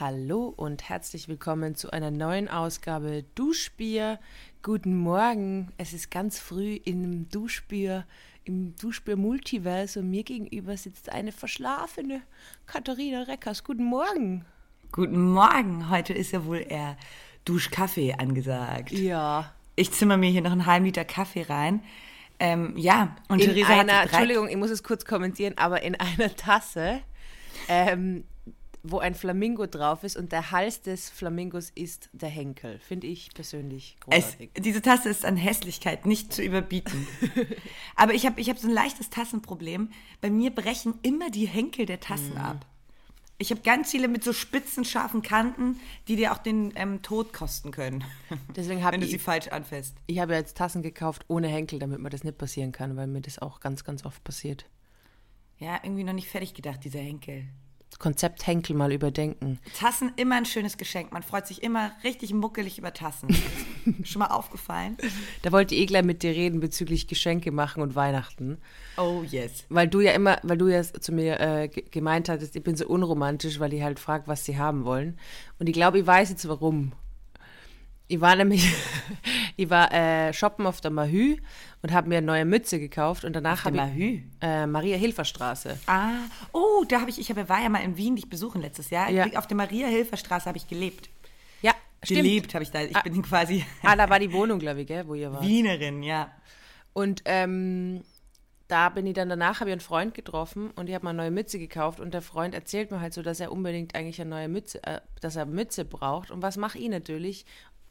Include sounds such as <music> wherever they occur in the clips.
Hallo und herzlich willkommen zu einer neuen Ausgabe Duschbier. Guten Morgen. Es ist ganz früh im Duschbier, im Duschbier Multiverse und mir gegenüber sitzt eine verschlafene Katharina Reckers. Guten Morgen. Guten Morgen. Heute ist ja wohl eher Duschkaffee angesagt. Ja. Ich zimmer mir hier noch einen halben Liter Kaffee rein. Ähm, ja, und In Theresa einer, hat Entschuldigung, ich muss es kurz kommentieren, aber in einer Tasse, ähm, wo ein Flamingo drauf ist und der Hals des Flamingos ist der Henkel. Finde ich persönlich Es, großartig. diese Tasse ist an Hässlichkeit nicht zu überbieten. <laughs> Aber ich habe ich hab so ein leichtes Tassenproblem. Bei mir brechen immer die Henkel der Tassen Mhm. ab. Ich habe ganz viele mit so spitzen, scharfen Kanten, die dir auch den ähm, Tod kosten können. <laughs> Deswegen habe wenn du ich- sie falsch anfasst. Ich habe jetzt Tassen gekauft ohne Henkel, damit mir das nicht passieren kann, weil mir das auch ganz, ganz oft passiert. Ja, irgendwie noch nicht fertig gedacht, dieser Henkel. Konzept Henkel mal überdenken. Tassen immer ein schönes Geschenk. Man freut sich immer richtig muckelig über Tassen. <laughs> Schon mal aufgefallen? Da wollte ich eh gleich mit dir reden bezüglich Geschenke machen und Weihnachten. Oh yes. Weil du ja immer, weil du ja zu mir äh, ge- gemeint hattest, ich bin so unromantisch, weil ich halt frage, was sie haben wollen. Und ich glaube, ich weiß jetzt warum. Ich war nämlich, <laughs> ich war äh, shoppen auf der Mahü und habe mir eine neue Mütze gekauft und danach habe ich äh, Maria-Hilfer-Straße. Ah, oh, da habe ich, ich habe, war ja mal in Wien dich besuchen letztes Jahr. Ja. Auf der Maria-Hilfer-Straße habe ich gelebt. Ja, stimmt. Gelebt habe ich da. Ich Ah. bin quasi <laughs> Ah, da war die Wohnung, glaube ich, gell, wo ihr wart. Wienerin, ja. Und ähm, da bin ich dann danach, habe ich einen Freund getroffen und ich habe mal eine neue Mütze gekauft und der Freund erzählt mir halt so, dass er unbedingt eigentlich eine neue Mütze, äh, dass er Mütze braucht. Und was mache ich natürlich?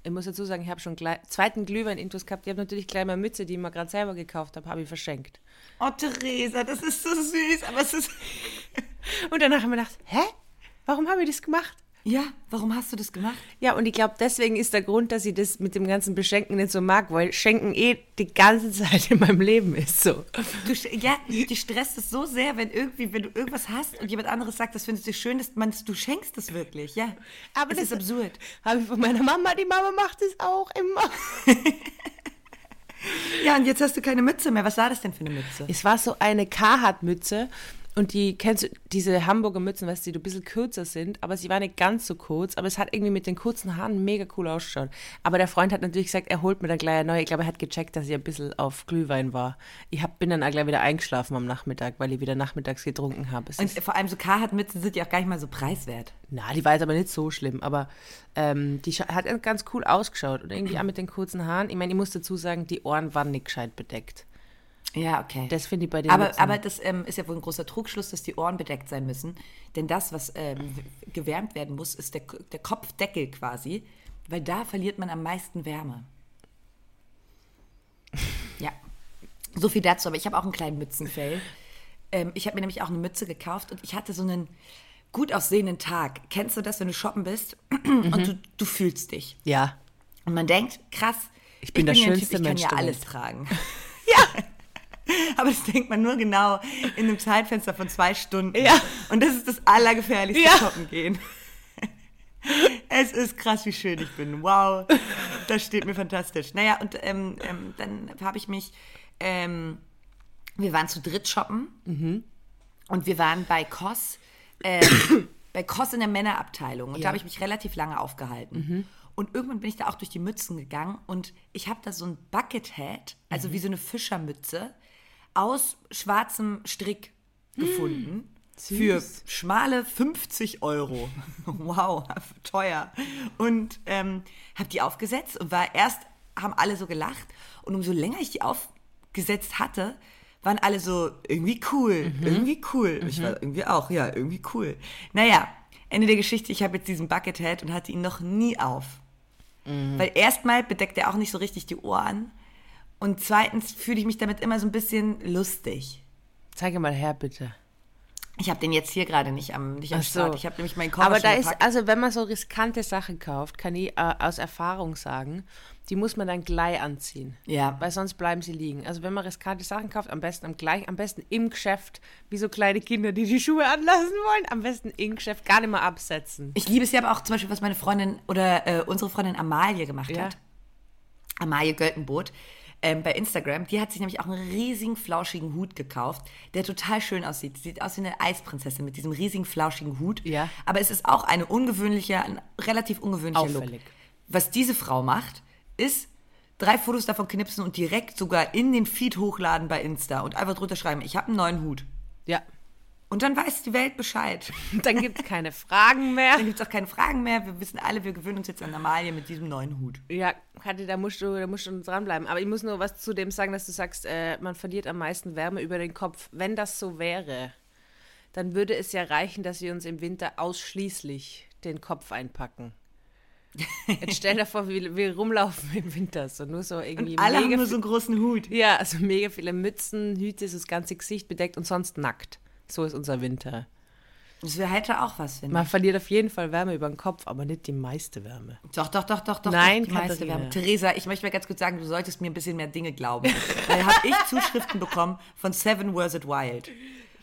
Ich muss dazu sagen, ich habe schon gleich, zweiten Glühwein-Intus gehabt. Ich habe natürlich gleich meine Mütze, die ich mir gerade selber gekauft habe, habe ich verschenkt. Oh, Theresa, das ist so süß, aber es ist. Und danach haben wir gedacht, hä? Warum habe ich das gemacht? Ja, warum hast du das gemacht? Ja, und ich glaube, deswegen ist der Grund, dass ich das mit dem ganzen Beschenken nicht so mag, weil Schenken eh die ganze <laughs> Zeit in meinem Leben ist so. Du, ja, dich stresst es so sehr, wenn irgendwie, wenn du irgendwas hast und jemand anderes sagt, das findest du schön, dass man, du schenkst es wirklich, ja. Aber es das ist absurd. Habe ich von meiner Mama, die Mama macht es auch immer. <laughs> Ja, und jetzt hast du keine Mütze mehr. Was war das denn für eine Mütze? Es war so eine Carhartt-Mütze und die, kennst du, diese Hamburger Mützen, weißt du, die ein bisschen kürzer sind, aber sie war nicht ganz so kurz, aber es hat irgendwie mit den kurzen Haaren mega cool ausgeschaut. Aber der Freund hat natürlich gesagt, er holt mir dann gleich eine neue. Ich glaube, er hat gecheckt, dass ich ein bisschen auf Glühwein war. Ich hab, bin dann auch gleich wieder eingeschlafen am Nachmittag, weil ich wieder nachmittags getrunken habe. Und vor allem so Carhartt-Mützen sind ja auch gar nicht mal so preiswert. Na, die war jetzt aber nicht so schlimm, aber ähm, die hat ganz cool ausgeschaut und irgendwie auch mit den kurzen Haaren. Ich meine, ich muss dazu sagen, die Ohren waren nicht gescheit bedeckt. Ja, okay. Das finde ich bei den aber, Mützen- aber das ähm, ist ja wohl ein großer Trugschluss, dass die Ohren bedeckt sein müssen. Denn das, was ähm, gewärmt werden muss, ist der, der Kopfdeckel quasi. Weil da verliert man am meisten Wärme. <laughs> Ja. So viel dazu. Aber ich habe auch einen kleinen Mützenfell. Ähm, ich habe mir nämlich auch eine Mütze gekauft und ich hatte so einen gut aussehenden Tag. Kennst du das, wenn du shoppen bist <clears throat> Mhm. und du, du fühlst dich? Ja, Und man denkt, krass, Ich bin der ja ein schönste ich kann Mensch ja der alles Welt. tragen. <laughs> ja. <laughs> Aber das denkt man nur genau in einem Zeitfenster von zwei Stunden. Ja. Und das ist das Allergefährlichste Ja. Shoppen gehen. <laughs> Es ist krass, wie schön ich bin. Wow, das steht mir fantastisch. Naja, und ähm, ähm, dann habe ich mich, ähm, wir waren zu dritt shoppen Mhm. und wir waren bei Koss, ähm, <coughs> bei Koss in der Männerabteilung und Ja. Mhm. da habe ich mich relativ lange aufgehalten. Und irgendwann bin ich da auch durch die Mützen gegangen und ich habe da so ein Bucket Hat, Mhm. also wie so eine Fischermütze, aus schwarzem Strick gefunden. Für schmale 50 Euro. <laughs> Wow, <laughs> teuer. Und ähm, habe die aufgesetzt und war erst, haben alle so gelacht. Und umso länger ich die aufgesetzt hatte, waren alle so, irgendwie cool, irgendwie cool. Ich war irgendwie auch, ja, irgendwie cool. Naja, Ende der Geschichte, ich habe jetzt diesen Buckethead und hatte ihn noch nie auf. Weil erstmal bedeckt er auch nicht so richtig die Ohren. Und zweitens fühle ich mich damit immer so ein bisschen lustig. zeige mal her, bitte. Ich habe den jetzt hier gerade nicht am, nicht am so. Start. Ich habe nämlich meinen Koffer Aber da schon ist, gepackt. also wenn man so riskante Sachen kauft, kann ich äh, aus Erfahrung sagen, die muss man dann gleich anziehen. Ja. Weil sonst bleiben sie liegen. Also wenn man riskante Sachen kauft, am besten am gleich, am besten im Geschäft, wie so kleine Kinder, die die Schuhe anlassen wollen, am besten im Geschäft gar nicht mehr absetzen. Ich liebe es ja aber auch zum Beispiel, was meine Freundin oder äh, unsere Freundin Amalie gemacht Ja. hat. Amalie Göltenboot. Ähm, bei Instagram, die hat sich nämlich auch einen riesigen, flauschigen Hut gekauft, der total schön aussieht. Sieht aus wie eine Eisprinzessin mit diesem riesigen, flauschigen Hut. Ja. Aber es ist auch eine ungewöhnliche, ein relativ ungewöhnlicher Look. Auffällig. Was diese Frau macht, ist drei Fotos davon knipsen und direkt sogar in den Feed hochladen bei Insta und einfach drunter schreiben, ich habe einen neuen Hut. Ja. Und dann weiß die Welt Bescheid. <laughs> Dann gibt es keine Fragen mehr. Dann gibt es auch keine Fragen mehr. Wir wissen alle, wir gewöhnen uns jetzt an Amalie mit diesem neuen Hut. Ja, Kathi, da musst du, da musst du dranbleiben. Aber ich muss nur was zu dem sagen, dass du sagst, äh, man verliert am meisten Wärme über den Kopf. Wenn das so wäre, dann würde es ja reichen, dass wir uns im Winter ausschließlich den Kopf einpacken. Jetzt stell dir vor, wie wir rumlaufen im Winter. So nur so irgendwie Und alle haben nur so einen großen Hut. Ja, also mega viele Mützen, Hüte, so das ganze Gesicht bedeckt und sonst nackt. So ist unser Winter. Das wäre hätte auch was, finde Man ich. verliert auf jeden Fall Wärme über den Kopf, aber nicht die meiste Wärme. Doch, doch, doch, doch, doch. Nein, doch, die meiste. Wärme. Theresa, ich möchte mal ganz kurz sagen, du solltest mir ein bisschen mehr Dinge glauben. Weil habe ich Zuschriften bekommen von Seven Wars It Wild,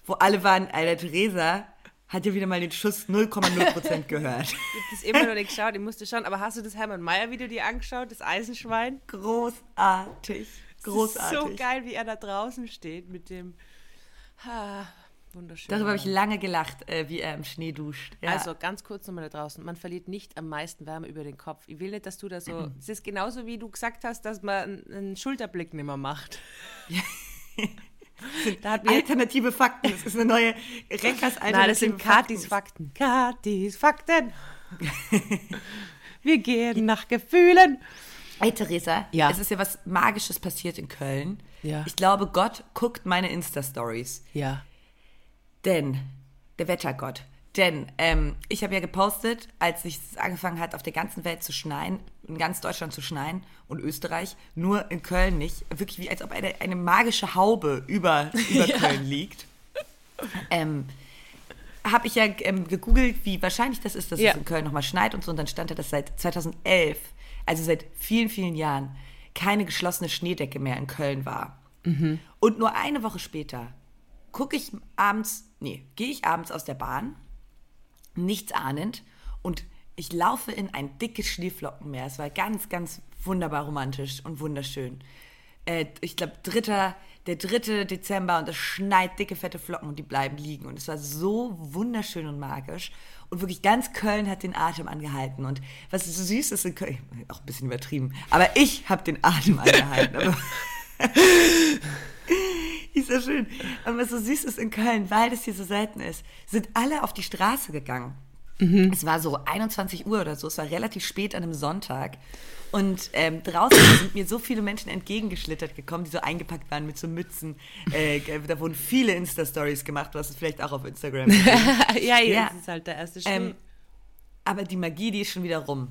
wo alle waren, Alter, Theresa hat ja wieder mal den Schuss 0,0% gehört. Ich habe das immer noch nicht geschaut, ich musste schauen. Aber hast du das Hermann Mayer-Video dir angeschaut, das Eisenschwein? Großartig. Großartig. Das ist so geil, wie er da draußen steht mit dem. Ha, wunderschön. Darüber habe ich lange gelacht, äh, wie er im Schnee duscht. Ja. Also ganz kurz nochmal da draußen. Man verliert nicht am meisten Wärme über den Kopf. Ich will nicht, dass du da so. <clears throat> Es ist genauso wie du gesagt hast, dass man einen- Schulterblick nicht mehr macht. <laughs> da hat alternative Fakten. Das ist eine neue Reckers alternative Nein, das sind Katis Fakten. Katis Fakten. <laughs> Wir gehen nach Gefühlen. Hey Theresa, Ja. es ist ja was Magisches passiert in Köln. Ja. Ich glaube, Gott guckt meine Insta-Stories. Ja. Denn, der Wettergott, denn ähm, ich habe ja gepostet, als es angefangen hat, auf der ganzen Welt zu schneien, in ganz Deutschland zu schneien und Österreich, nur in Köln nicht. Wirklich wie als ob eine, eine magische Haube über, über <laughs> Köln liegt. Ähm, habe ich ja ähm, gegoogelt, wie wahrscheinlich das ist, dass Ja. es in Köln nochmal schneit und so. Und dann stand da, dass seit 2011, also seit vielen, vielen Jahren, keine geschlossene Schneedecke mehr in Köln war. Und nur eine Woche später gucke ich abends, nee, gehe ich abends aus der Bahn, nichts ahnend, und ich laufe in ein dickes Schneeflockenmeer. Es war ganz, ganz wunderbar romantisch und wunderschön. Äh, ich glaube, dritter, der 3. Dezember und es schneit dicke, fette Flocken und die bleiben liegen. Und es war so wunderschön und magisch. Und wirklich ganz Köln hat den Atem angehalten. Und was so süß ist in Köln, auch ein bisschen übertrieben, aber ich habe den Atem angehalten. <laughs> <laughs> <laughs> Ist ja schön. Und was so süß ist in Köln, weil das hier so selten ist, sind alle auf die Straße gegangen. Es war so 21 Uhr oder so, es war relativ spät an einem Sonntag. Und ähm, draußen sind mir so viele Menschen entgegengeschlittert gekommen, die so eingepackt waren mit so Mützen. Äh, da wurden viele Insta-Stories gemacht, du hast es vielleicht auch auf Instagram <laughs> ja, jetzt Ja. ist halt der erste Schnee. Ähm, aber die Magie, die ist schon wieder rum.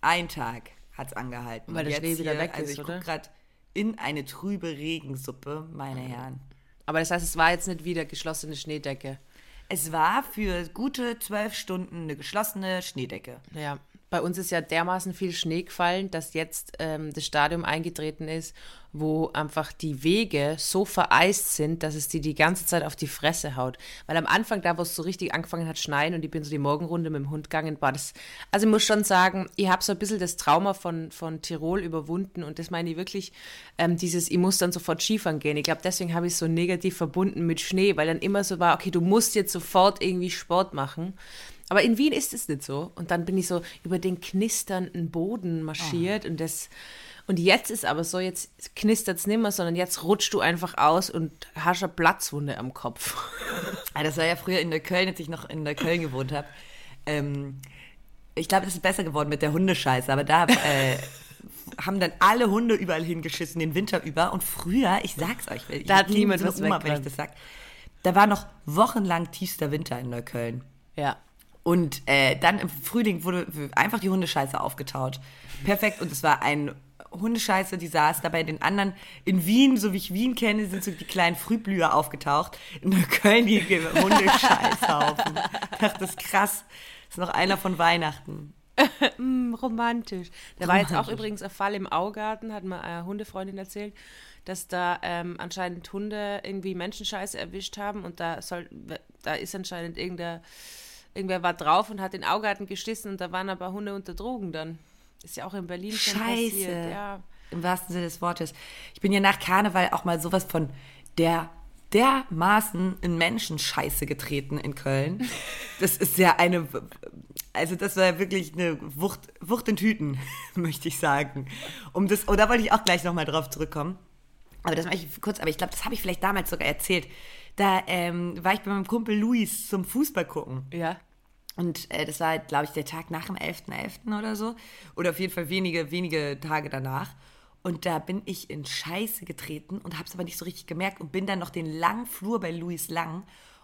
Ein Tag hat es angehalten. Mhm. Weil der Schnee wieder hier, weg also ist, ich oder? gerade in eine trübe Regensuppe, meine Herren. aber das heißt, es war jetzt nicht wieder geschlossene Schneedecke. Es war für gute zwölf Stunden eine geschlossene Schneedecke. Ja, bei uns ist ja dermaßen viel Schnee gefallen, dass jetzt ähm, das Stadium eingetreten ist, wo einfach die Wege so vereist sind, dass es die die ganze Zeit auf die Fresse haut. Weil am Anfang, da wo es so richtig angefangen hat schneien und ich bin so die Morgenrunde mit dem Hund gegangen, war das, also ich muss schon sagen, ich habe so ein bisschen das Trauma von, von Tirol überwunden und das meine ich wirklich, ähm, dieses, ich muss dann sofort Skifahren gehen. Ich glaube, deswegen habe ich es so negativ verbunden mit Schnee, weil dann immer so war, okay, du musst jetzt sofort irgendwie Sport machen. Aber in Wien ist es nicht so. Und dann bin ich so über den knisternden Boden marschiert und das. Und jetzt ist aber so, jetzt knistert es nicht mehr, sondern jetzt rutscht du einfach aus und hast eine Platzwunde am Kopf. <laughs> Das war ja früher in der Köln, als ich noch in der Köln gewohnt habe. Ähm, ich glaube, das ist besser geworden mit der Hundescheiße, aber da äh, haben dann alle Hunde überall hingeschissen, den Winter über. Und früher, ich sag's euch, ich Da hat niemand so was Oma, wenn ich das sag. Da war noch wochenlang tiefster Winter in Neukölln. Ja. Und äh, dann im Frühling wurde einfach die Hundescheiße aufgetaut. Perfekt. Und es war ein Hundescheiße, die saß da bei den anderen in Wien, so wie ich Wien kenne, sind so die kleinen Frühblüher aufgetaucht. In Neukölln die Hundescheißhaufen. Ich dachte, das ist krass. Das ist noch einer von Weihnachten. Hm, romantisch. Da war jetzt auch Romantisch. übrigens ein Fall im Augarten, hat mir eine Hundefreundin erzählt, dass da ähm, anscheinend Hunde irgendwie Menschenscheiße erwischt haben und da soll, da ist anscheinend irgendein, irgendwer war drauf und hat den Augarten geschissen und da waren aber Hunde unter Drogen dann. Ist ja auch in Berlin schon Scheiße. passiert. Ja. im wahrsten Sinne des Wortes. Ich bin ja nach Karneval auch mal sowas von der dermaßen in Menschenscheiße getreten in Köln. <laughs> Das ist ja eine, also das war wirklich eine Wucht, Wucht in Tüten, <laughs> möchte ich sagen. Um das, oh, da wollte ich auch gleich nochmal drauf zurückkommen. Aber das mache ich kurz, aber ich glaube, das habe ich vielleicht damals sogar erzählt. Da ähm, war ich bei meinem Kumpel Luis zum Fußball gucken. Ja. Und äh, das war, glaube ich, der Tag nach dem 11.11. .11. oder so. Oder auf jeden Fall wenige, wenige Tage danach. Und da bin ich in Scheiße getreten und habe es aber nicht so richtig gemerkt und bin dann noch den langen Flur bei Louis Lang.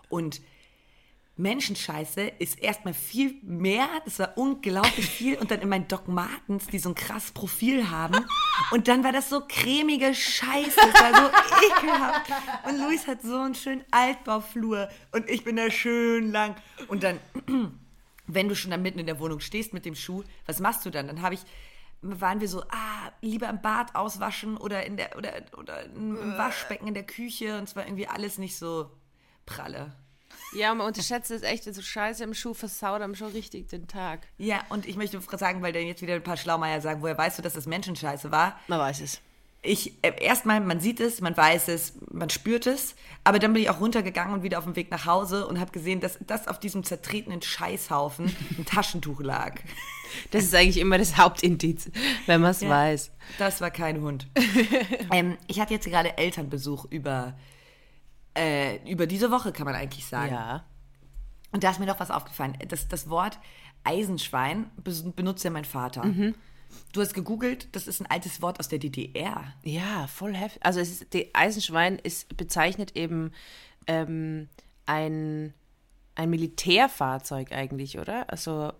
Und Menschenscheiße ist erstmal viel mehr, das war unglaublich viel. Und dann in meinen Doc Martens, die so ein krasses Profil haben. Und dann war das so cremige Scheiße, das war so ekelhaft. Und Luis hat so einen schönen Altbauflur und ich bin da schön lang. Und dann, wenn du schon da mitten in der Wohnung stehst mit dem Schuh, was machst du dann? Dann habe ich waren wir so, ah, lieber im Bad auswaschen oder in der oder, oder im Äh. Waschbecken in der Küche und zwar irgendwie alles nicht so pralle. Ja, man unterschätzt es echt, so Scheiße im Schuh versaut einem schon richtig den Tag. Ja, und ich möchte sagen, weil dann jetzt wieder ein paar Schlaumeier sagen, woher weißt du, dass das Menschenscheiße war? Man weiß es. Ich, äh, erstmal, man sieht es, man weiß es, man spürt es, aber dann bin ich auch runtergegangen und wieder auf dem Weg nach Hause und habe gesehen, dass das auf diesem zertretenen Scheißhaufen ein Taschentuch lag. <laughs> Das ist eigentlich immer das Hauptindiz, wenn man es Ja. weiß. Das war kein Hund. <laughs> ähm, ich hatte jetzt gerade Elternbesuch über, äh, über diese Woche, kann man eigentlich sagen. Ja. Und da ist mir noch was aufgefallen. Das, das Wort Eisenschwein benutzt ja mein Vater. Du hast gegoogelt, das ist ein altes Wort aus der DDR. Ja, voll heftig. Also es ist, die Eisenschwein ist bezeichnet eben ähm, ein, ein Militärfahrzeug eigentlich, oder? Also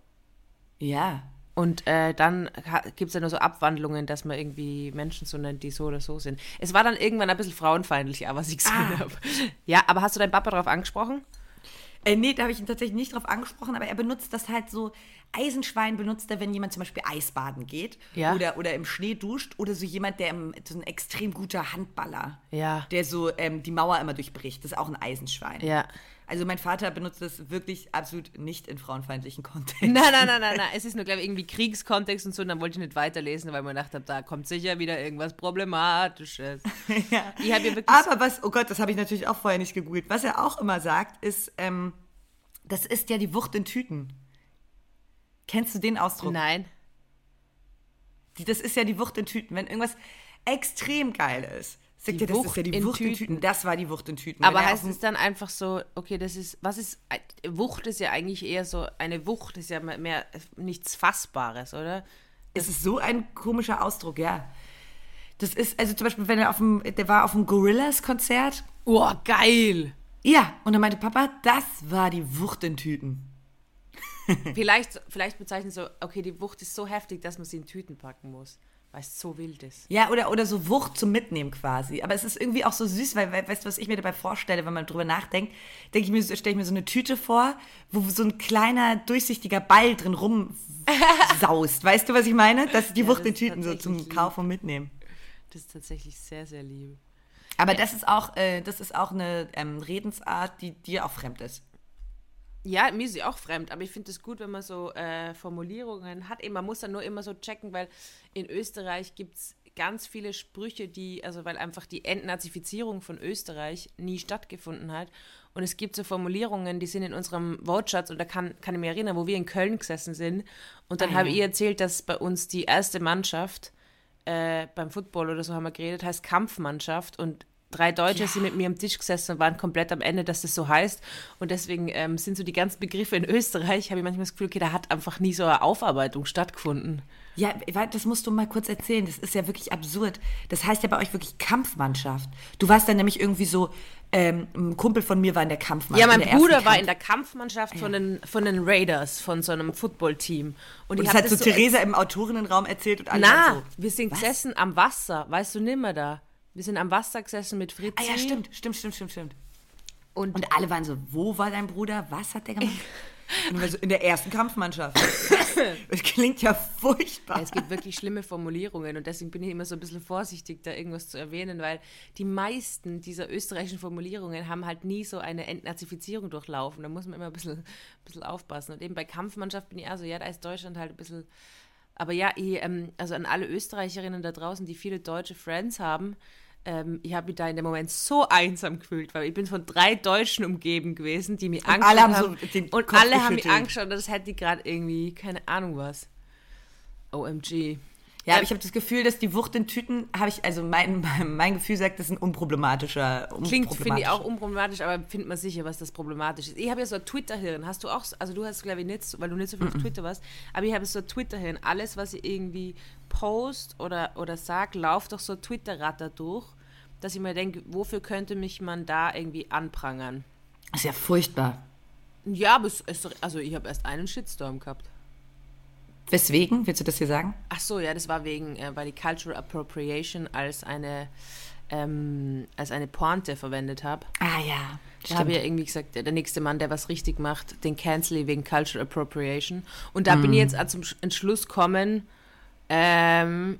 Ja. Und äh, dann gibt es ja nur so Abwandlungen, dass man irgendwie Menschen so nennt, die so oder so sind. Es war dann irgendwann ein bisschen frauenfeindlich, aber was ich gesehen Ah. habe. Ja, aber hast du deinen Papa darauf angesprochen? Äh, nee, da habe ich ihn tatsächlich nicht drauf angesprochen, aber er benutzt das halt so. Eisenschwein benutzt er, wenn jemand zum Beispiel Eisbaden geht Ja. oder, oder im Schnee duscht oder so jemand, der im, so ein extrem guter Handballer, Ja. der so ähm, die Mauer immer durchbricht. Das ist auch ein Eisenschwein. Ja. Also mein Vater benutzt das wirklich absolut nicht in frauenfeindlichen Kontext. Nein, nein, nein, nein, nein. Es ist nur, glaube ich, irgendwie Kriegskontext und so. Und dann wollte ich nicht weiterlesen, weil man gedacht habe, da kommt sicher wieder irgendwas Problematisches. <laughs> ja. Ich habe ja wirklich. Aber was, oh Gott, das habe ich natürlich auch vorher nicht gegoogelt. Was er auch immer sagt, ist, ähm, das ist ja die Wucht in Tüten. Kennst du den Ausdruck? nein. Die, das ist ja die Wucht in Tüten. Wenn irgendwas extrem geil ist, sagt Die er, das ist Wucht ja die in Wucht in Tüten. Tüten. Das war die Wucht in Tüten. Aber er heißt es dann einfach so, okay, das ist, was ist, Wucht ist ja eigentlich eher so, eine Wucht ist ja mehr, mehr nichts Fassbares, oder? Es ist so ein komischer Ausdruck, ja. Das ist, also zum Beispiel, wenn er auf dem, der war auf dem Gorillas-Konzert. Oh, geil! Ja, und dann meinte Papa, das war die Wucht in Tüten. Vielleicht, vielleicht bezeichnen so, okay, die Wucht ist so heftig, dass man sie in Tüten packen muss, weil es so wild ist. Ja, oder, oder so Wucht zum Mitnehmen quasi. Aber es ist irgendwie auch so süß, weil, weil weißt du, was ich mir dabei vorstelle, wenn man drüber nachdenkt? Denke ich mir, stelle ich mir so eine Tüte vor, wo so ein kleiner, durchsichtiger Ball drin rumsaust. <laughs> weißt du, was ich meine? Das ist die Ja, Wucht in Tüten so zum Kaufen und Mitnehmen. Das ist tatsächlich sehr, sehr lieb. Aber das ist auch, äh, das ist auch eine ähm, Redensart, die dir auch fremd ist. Ja, mir ist sie auch fremd, aber ich finde es gut, wenn man so äh, Formulierungen hat. Eben, man muss dann nur immer so checken, weil in Österreich gibt es ganz viele Sprüche, die, also weil einfach die Entnazifizierung von Österreich nie stattgefunden hat. Und es gibt so Formulierungen, die sind in unserem Wortschatz und da kann, kann ich mich erinnern, wo wir in Köln gesessen sind. Und dann Ah, habe ich erzählt, dass bei uns die erste Mannschaft äh, beim Football oder so haben wir geredet, heißt Kampfmannschaft und drei Deutsche sind mit mir am Tisch gesessen und waren komplett am Ende, dass das so heißt. Und deswegen ähm, sind so die ganzen Begriffe in Österreich, habe ich manchmal das Gefühl, okay, da hat einfach nie so eine Aufarbeitung stattgefunden. Ja, das musst du mal kurz erzählen. Das ist ja wirklich absurd. Das heißt ja bei euch wirklich Kampfmannschaft. Du warst dann nämlich irgendwie so, ähm, ein Kumpel von mir war in der Kampfmannschaft. Ja, mein Bruder war in der Kampfmannschaft von den, von den Raiders, von so einem Footballteam. Und, Und ich das hat so Theresa im Autorinnenraum erzählt und alle Na, so. wir sind was? gesessen am Wasser, weißt du nimmer da. Wir sind am Wasser gesessen mit Fritzi. Ah ja, stimmt, stimmt, stimmt, stimmt, stimmt. Und, Und alle waren so, wo war dein Bruder? Was hat der gemacht? Und so, in der ersten Kampfmannschaft. <laughs> das klingt ja furchtbar. Es gibt wirklich schlimme Formulierungen und deswegen bin ich immer so ein bisschen vorsichtig, da irgendwas zu erwähnen, weil die meisten dieser österreichischen Formulierungen haben halt nie so eine Entnazifizierung durchlaufen. Da muss man immer ein bisschen, ein bisschen aufpassen. Und eben bei Kampfmannschaft bin ich auch so, ja, da ist Deutschland halt ein bisschen Aber ja, ich, ähm, also an alle Österreicherinnen da draußen, die viele deutsche Friends haben, ähm, ich habe mich da in dem Moment so einsam gefühlt, weil ich bin von drei Deutschen umgeben gewesen, die mich angeschaut alle haben so und Kopf alle haben mich angeschaut und das hätte ich gerade irgendwie, keine Ahnung was. OMG. Ja, aber ich habe das Gefühl, dass die Wucht in Tüten, habe ich, also mein, mein, Gefühl sagt, das ist ein unproblematischer. Klingt, finde ich, auch unproblematisch, aber findet man sicher, was das problematisch ist. Ich habe ja so ein Twitter-Hirn. Hast du auch, also du hast, glaube ich, nicht, so- weil du nicht so viel auf Twitter warst, aber ich habe so ein Twitter-Hirn. Alles, was ich irgendwie post oder, oder sag, läuft doch so ein Twitter-Ratter durch, dass ich mir denke, wofür könnte mich man da irgendwie anprangern? Das ist ja furchtbar. Ja, aber es ist, also ich habe erst einen Shitstorm gehabt. Weswegen? Willst du das hier sagen? Ach so, ja, das war wegen, äh, weil ich Cultural Appropriation als eine, ähm, als eine Pointe verwendet habe. Ah ja. Ich habe ja irgendwie gesagt, der nächste Mann, der was richtig macht, den cancel ich wegen Cultural Appropriation. Und da bin ich jetzt auch zum Sch- Entschluss gekommen, ähm,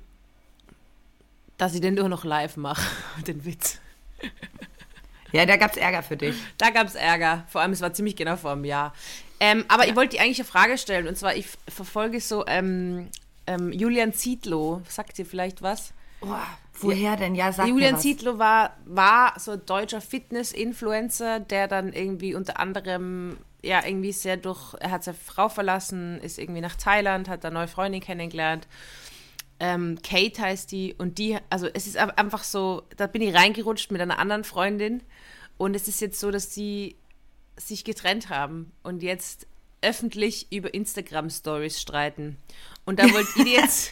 dass ich den nur noch live mache, <laughs> den Witz. Ja, da gab es Ärger für dich. Da gab es Ärger. Vor allem, es war ziemlich genau vor einem Jahr. Ähm, aber ich wollte eigentlich eine Frage stellen. Und zwar, ich verfolge so ähm, ähm, Julian Zietlow. Sagt dir vielleicht was? Boah, woher denn? Ja, sag Julian mir was. Zietlow war, war so ein deutscher Fitness-Influencer, der dann irgendwie unter anderem, ja, irgendwie sehr durch, er hat seine Frau verlassen, ist irgendwie nach Thailand, hat da neue Freundin kennengelernt. Ähm, Kate heißt die und die, also es ist einfach so, da bin ich reingerutscht mit einer anderen Freundin und es ist jetzt so, dass die sich getrennt haben und jetzt öffentlich über Instagram-Stories streiten. Und da wollte ich dir <laughs> jetzt,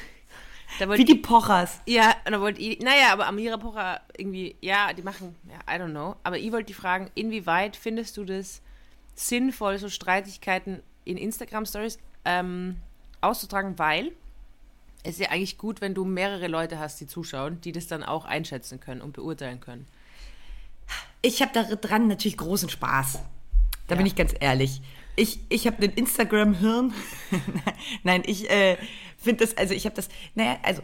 da wollte Wie die Pochers. ja, und da wollte ich, naja, aber Amira Pocher irgendwie, ja, die machen, ja, I don't know. Aber ich wollte die fragen, inwieweit findest du das sinnvoll, so Streitigkeiten in Instagram-Stories ähm, auszutragen, weil es ist ja eigentlich gut, wenn du mehrere Leute hast, die zuschauen, die das dann auch einschätzen können und beurteilen können. Ich habe daran natürlich großen Spaß. Da Ja. bin ich ganz ehrlich. Ich, ich habe einen Instagram-Hirn. <laughs> Nein, ich äh, finde das, also ich habe das, naja, also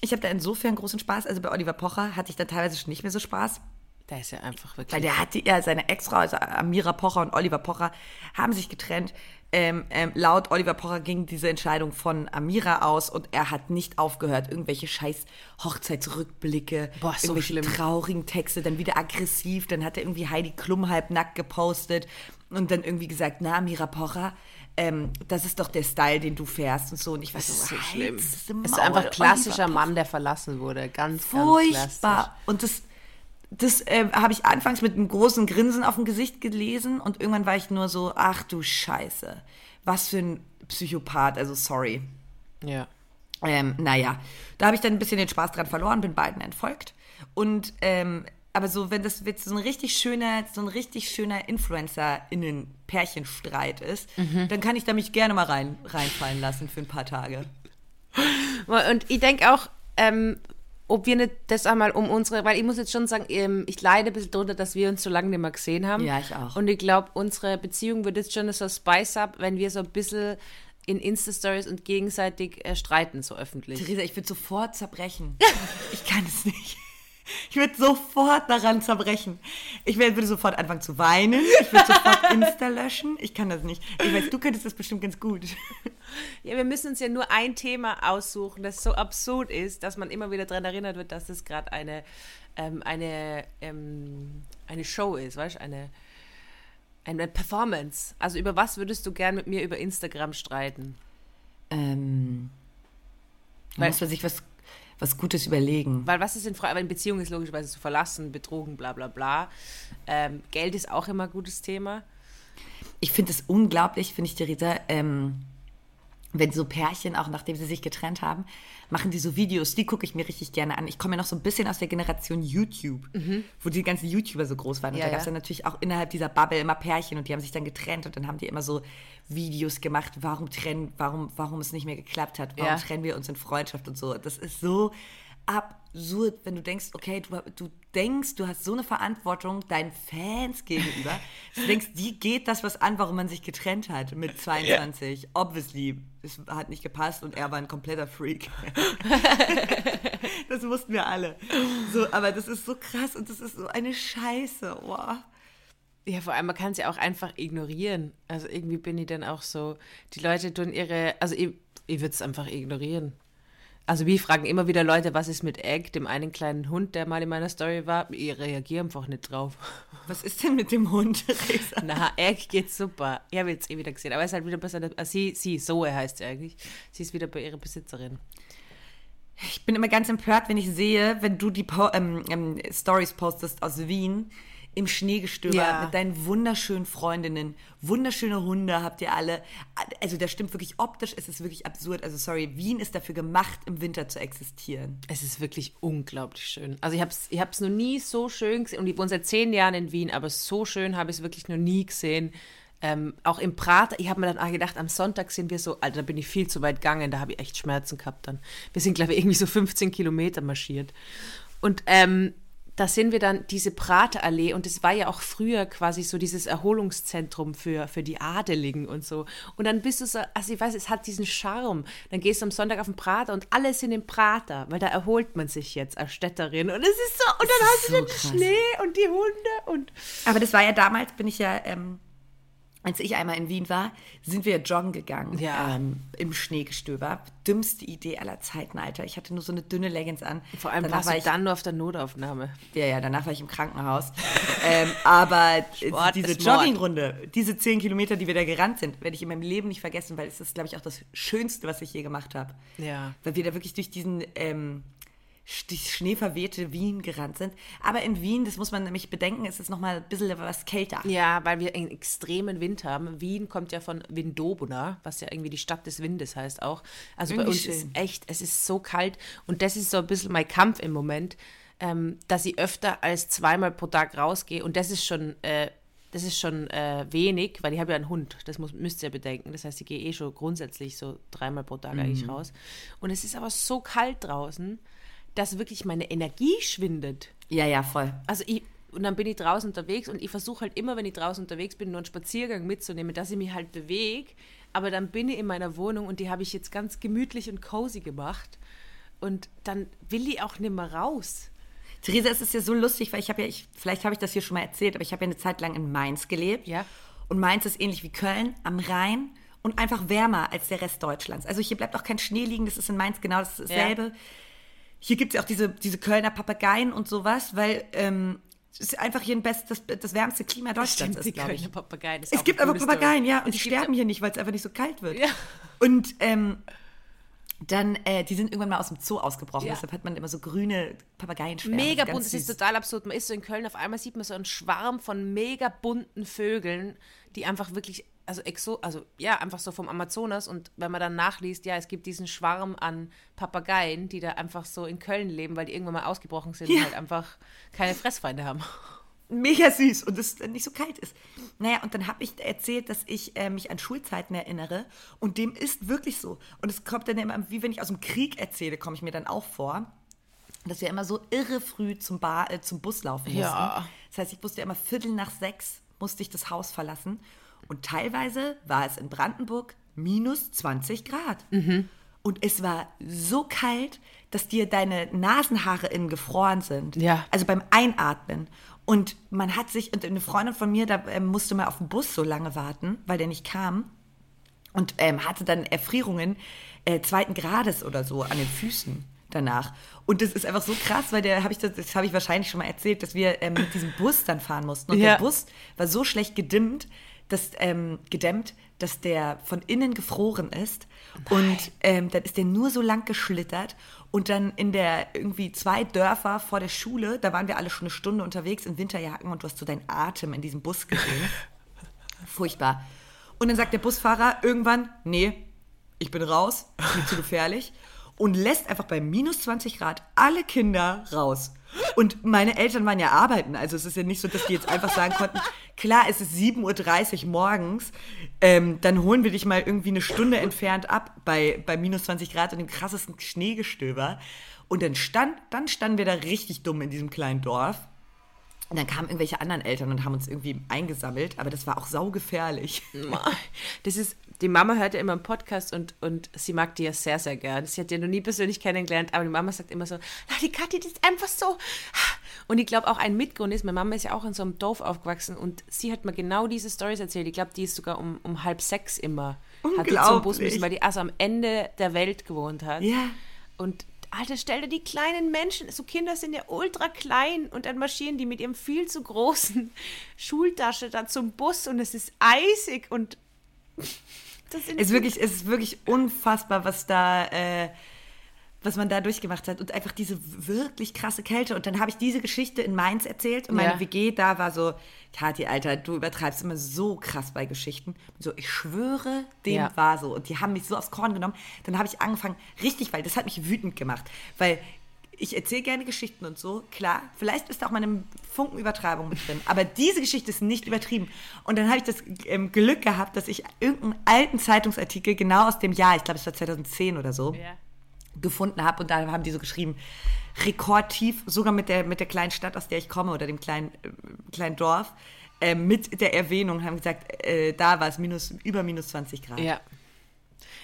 ich habe da insofern großen Spaß. Also bei Oliver Pocher hatte ich da teilweise schon nicht mehr so Spaß. Da ist ja einfach wirklich. Weil der hatte ja seine Ex-Frau, also Amira Pocher und Oliver Pocher, haben sich getrennt. Ähm, ähm, laut Oliver Pocher ging diese Entscheidung von Amira aus und er hat nicht aufgehört, irgendwelche scheiß Hochzeitsrückblicke, Boah, so irgendwelche schlimm. traurigen Texte, dann wieder aggressiv, dann hat er irgendwie Heidi Klum halbnackt gepostet und dann irgendwie gesagt, na Amira Pocher, ähm, das ist doch der Style, den du fährst und so. Und ich war das ist so, schlimm. Maul, ist einfach klassischer. Mann, der verlassen wurde. Ganz, ganz klassisch. Furchtbar. Und das, das äh, habe ich anfangs mit einem großen Grinsen auf dem Gesicht gelesen und irgendwann war ich nur so, ach du Scheiße, was für ein Psychopath, also sorry. Ja. Ähm, naja, da habe ich dann ein bisschen den Spaß dran verloren, bin beiden entfolgt. Und ähm, aber so, wenn das jetzt so ein richtig schöner, so ein richtig schöner Influencer-Innen-Pärchenstreit ist, dann kann ich da mich gerne mal rein, reinfallen lassen für ein paar Tage. <laughs> Und ich denke auch, ähm, ob wir nicht das einmal um unsere, weil ich muss jetzt schon sagen, ähm, ich leide ein bisschen drunter, dass wir uns so lange nicht mehr gesehen haben. Ja, ich auch. Und ich glaube, unsere Beziehung wird jetzt schon so ein Spice-Up, wenn wir so ein bisschen in Insta-Stories und gegenseitig äh, streiten, so öffentlich. Theresa, ich würde sofort zerbrechen. <laughs> Ich kann es nicht. Ich würde sofort daran zerbrechen. Ich würde sofort anfangen zu weinen. Ich würde sofort <laughs> Insta löschen. Ich kann das nicht. Ich weiß, du könntest das bestimmt ganz gut. Ja, wir müssen uns ja nur ein Thema aussuchen, das so absurd ist, dass man immer wieder daran erinnert wird, dass es gerade eine, ähm, eine, ähm, eine Show ist, weißt du, eine, eine Performance. Also über was würdest du gern mit mir über Instagram streiten? Ähm, Weil- muss man sich was, was Gutes überlegen. Weil was ist in Frage, in Beziehung ist logischerweise zu verlassen, betrogen, bla bla bla. Ähm, Geld ist auch immer ein gutes Thema. Ich finde es unglaublich, finde ich, Theresa, ähm, wenn so Pärchen, auch nachdem sie sich getrennt haben, machen die so Videos, die gucke ich mir richtig gerne an. Ich komme ja noch so ein bisschen aus der Generation YouTube, wo die ganzen YouTuber so groß waren. Und Ja, da gab es ja. dann natürlich auch innerhalb dieser Bubble immer Pärchen und die haben sich dann getrennt und dann haben die immer so Videos gemacht, warum trennen, warum, warum es nicht mehr geklappt hat, warum Ja. trennen wir uns in Freundschaft und so. Das ist so absurd, wenn du denkst, okay, du, du denkst, du hast so eine Verantwortung deinen Fans gegenüber. <laughs> Du denkst, die geht das was an, warum man sich getrennt hat mit 22. Obviously, es hat nicht gepasst und er war ein kompletter Freak. <laughs> das wussten wir alle. So, aber das ist so krass und das ist so eine Scheiße. Wow. Ja, vor allem, man kann es ja auch einfach ignorieren. Also irgendwie bin ich dann auch so, die Leute tun ihre, also ich Ich würde es einfach ignorieren. Also wir fragen immer wieder Leute, was ist mit Egg, dem einen kleinen Hund, der mal in meiner Story war. Ich reagiere einfach nicht drauf. <laughs> Was ist denn mit dem Hund, <laughs> Theresa? Na, Egg geht super. Ich habe jetzt eh wieder gesehen. Aber er ist halt wieder bei seiner, also sie, sie, so heißt sie eigentlich. Sie ist wieder bei ihrer Besitzerin. Ich bin immer ganz empört, wenn ich sehe, wenn du die po ähm, ähm, Stories postest aus Wien im Schneegestöber Ja. mit deinen wunderschönen Freundinnen. Wunderschöne Hunde habt ihr alle. Also das stimmt wirklich optisch, es ist wirklich absurd. Also sorry, Wien ist dafür gemacht, im Winter zu existieren. Es ist wirklich unglaublich schön. Also ich habe es ich hab's noch nie so schön gesehen. Und ich wohne seit zehn Jahren in Wien, aber so schön habe ich es wirklich noch nie gesehen. Ähm, auch im Prater, ich habe mir dann auch gedacht, am Sonntag sind wir so, Alter, da bin ich viel zu weit gegangen, da habe ich echt Schmerzen gehabt dann. Wir sind, glaube ich, irgendwie so 15 Kilometer marschiert. Und ähm, da sind wir dann diese Praterallee und es war ja auch früher quasi so dieses Erholungszentrum für, für die Adeligen und so. Und dann bist du so, also ich weiß, es hat diesen Charme. Dann gehst du am Sonntag auf den Prater und alle sind im Prater, weil da erholt man sich jetzt als Städterin. Und es ist so, und dann hast du so den krass. Schnee und die Hunde und Aber das war ja damals, bin ich ja, ähm, als ich einmal in Wien war, sind wir joggen gegangen Ja. ähm, im Schneegestöber. Dümmste Idee aller Zeiten, Alter. Ich hatte nur so eine dünne Leggings an. vor allem danach war ich, dann nur auf der Notaufnahme. ja, ja, danach war ich im Krankenhaus. ähm, aber <laughs> Sport diese. Joggingrunde, diese zehn Kilometer, die wir da gerannt sind, werde ich in meinem Leben nicht vergessen, weil es ist, glaube ich, auch das Schönste, was ich je gemacht habe. Ja. Weil wir da wirklich durch diesen ähm, schneeverwehte Wien gerannt sind. Aber in Wien, das muss man nämlich bedenken, ist es nochmal ein bisschen was kälter. Ja, weil wir einen extremen Wind haben. Wien kommt ja von Windobona, was ja irgendwie die Stadt des Windes heißt auch. Also bei Irgendwie uns ist schön. echt, es ist so kalt und das ist so ein bisschen mein Kampf im Moment, ähm, dass ich öfter als zweimal pro Tag rausgehe und das ist schon, äh, das ist schon äh, wenig, weil ich habe ja einen Hund, das muss, müsst ihr bedenken. Das heißt, ich gehe eh schon grundsätzlich so dreimal pro Tag eigentlich Mhm. raus. Und es ist aber so kalt draußen, dass wirklich meine Energie schwindet. Ja, ja, voll. Also ich, und dann bin ich draußen unterwegs und ich versuche halt immer, wenn ich draußen unterwegs bin, nur einen Spaziergang mitzunehmen, dass ich mich halt bewege. Aber dann bin ich in meiner Wohnung und die habe ich jetzt ganz gemütlich und cozy gemacht. Und dann will ich auch nicht mehr raus. Theresa, es ist ja so lustig, weil ich habe ja, ich, vielleicht habe ich das hier schon mal erzählt, aber ich habe ja eine Zeit lang in Mainz gelebt. Ja. Und Mainz ist ähnlich wie Köln am Rhein und einfach wärmer als der Rest Deutschlands. Also hier bleibt auch kein Schnee liegen, das ist in Mainz genau dasselbe. Hier gibt es ja auch diese, diese Kölner Papageien und sowas, weil ähm, es ist einfach hier ein best, das, das wärmste Klima Deutschlands die ist, glaube ich. Papageien. ist Es gibt aber Papageien, ja, und Es die sterben hier nicht, weil es einfach nicht so kalt wird. Ja. Und ähm, dann, äh, die sind irgendwann mal aus dem Zoo ausgebrochen, Ja. deshalb hat man immer so grüne Papageienschwärme. Mega bunt, das ist total absurd. Man ist so in Köln, auf einmal sieht man so einen Schwarm von mega bunten Vögeln, die einfach wirklich, also exo, also ja, einfach so vom Amazonas. Und wenn man dann nachliest, ja, es gibt diesen Schwarm an Papageien, die da einfach so in Köln leben, weil die irgendwann mal ausgebrochen sind Ja. und halt einfach keine Fressfeinde haben. <laughs> mega süß und es nicht so kalt ist. Naja, und dann habe ich erzählt, dass ich äh, mich an Schulzeiten erinnere und dem ist wirklich so. Und es kommt dann immer, wie wenn ich aus dem Krieg erzähle, komme ich mir dann auch vor, dass wir immer so irre früh zum, Bar, äh, zum Bus laufen mussten. Ja. Das heißt, ich musste ja immer Viertel nach sechs, musste ich das Haus verlassen. Und teilweise war es in Brandenburg minus 20 Grad. Und es war so kalt, dass dir deine Nasenhaare innen gefroren sind. Ja. Also beim Einatmen. Und man hat sich, und eine Freundin von mir, da ähm, musste mal auf den Bus so lange warten, weil der nicht kam. Und ähm, hatte dann Erfrierungen äh, zweiten Grades oder so an den Füßen danach. Und das ist einfach so krass, weil der habe ich das, das habe ich wahrscheinlich schon mal erzählt, dass wir ähm, mit diesem Bus dann fahren mussten. Und Ja. der Bus war so schlecht gedimmt, dass, ähm, gedämmt, dass der von innen gefroren ist. Und ähm, dann ist der nur so lang geschlittert. Und dann in der irgendwie zwei Dörfer vor der Schule, da waren wir alle schon eine Stunde unterwegs in Winterjacken und du hast so deinen Atem in diesem Bus gesehen. <laughs> Furchtbar. Und dann sagt der Busfahrer irgendwann, nee, ich bin raus, ist mir zu gefährlich. Und lässt einfach bei minus 20 Grad alle Kinder raus. Und meine Eltern waren ja arbeiten, also es ist ja nicht so, dass die jetzt einfach sagen konnten, klar, es ist 7.30 Uhr morgens, ähm, dann holen wir dich mal irgendwie eine Stunde entfernt ab bei, bei minus 20 Grad und dem krassesten Schneegestöber. Und dann, stand, dann standen wir da richtig dumm in diesem kleinen Dorf. Und dann kamen irgendwelche anderen Eltern und haben uns irgendwie eingesammelt, aber das war auch saugefährlich. Das ist, die Mama hört ja immer einen Podcast und, und sie mag die ja sehr, sehr gern. Sie hat ja noch nie persönlich kennengelernt, aber die Mama sagt immer so, "Na, die Kathi, das ist einfach so. Und ich glaube auch ein Mitgrund ist, meine Mama ist ja auch in so einem Dorf aufgewachsen und sie hat mir genau diese Stories erzählt. Ich glaube, die ist sogar um, um halb sechs immer hat die zum Bus müssen, weil die also am Ende der Welt gewohnt hat. Ja. Und Alter, stell dir die kleinen Menschen, so Kinder sind ja ultra klein und dann marschieren die mit ihrem viel zu großen <laughs> Schultasche da zum Bus und es ist eisig und das ist wirklich, es ist wirklich unfassbar, was da äh, was man da durchgemacht hat und einfach diese wirklich krasse Kälte. Und dann habe ich diese Geschichte in Mainz erzählt und meine ja. WG da war so, Kathi, Alter, du übertreibst immer so krass bei Geschichten. So, ich schwöre, dem ja. war so. Und die haben mich so aufs Korn genommen. Dann habe ich angefangen, richtig, weil das hat mich wütend gemacht. Weil ich erzähle gerne Geschichten und so, klar. Vielleicht ist da auch mal eine Funkenübertreibung mit drin. Aber diese Geschichte ist nicht übertrieben. Und dann habe ich das ähm, Glück gehabt, dass ich irgendeinen alten Zeitungsartikel genau aus dem Jahr, ich glaube, es war 2010 oder so, ja gefunden habe und da haben die so geschrieben, rekordtief, sogar mit der, mit der kleinen Stadt, aus der ich komme oder dem kleinen, äh, kleinen Dorf, äh, mit der Erwähnung, haben gesagt, äh, da war es minus, über minus 20 Grad. Ja.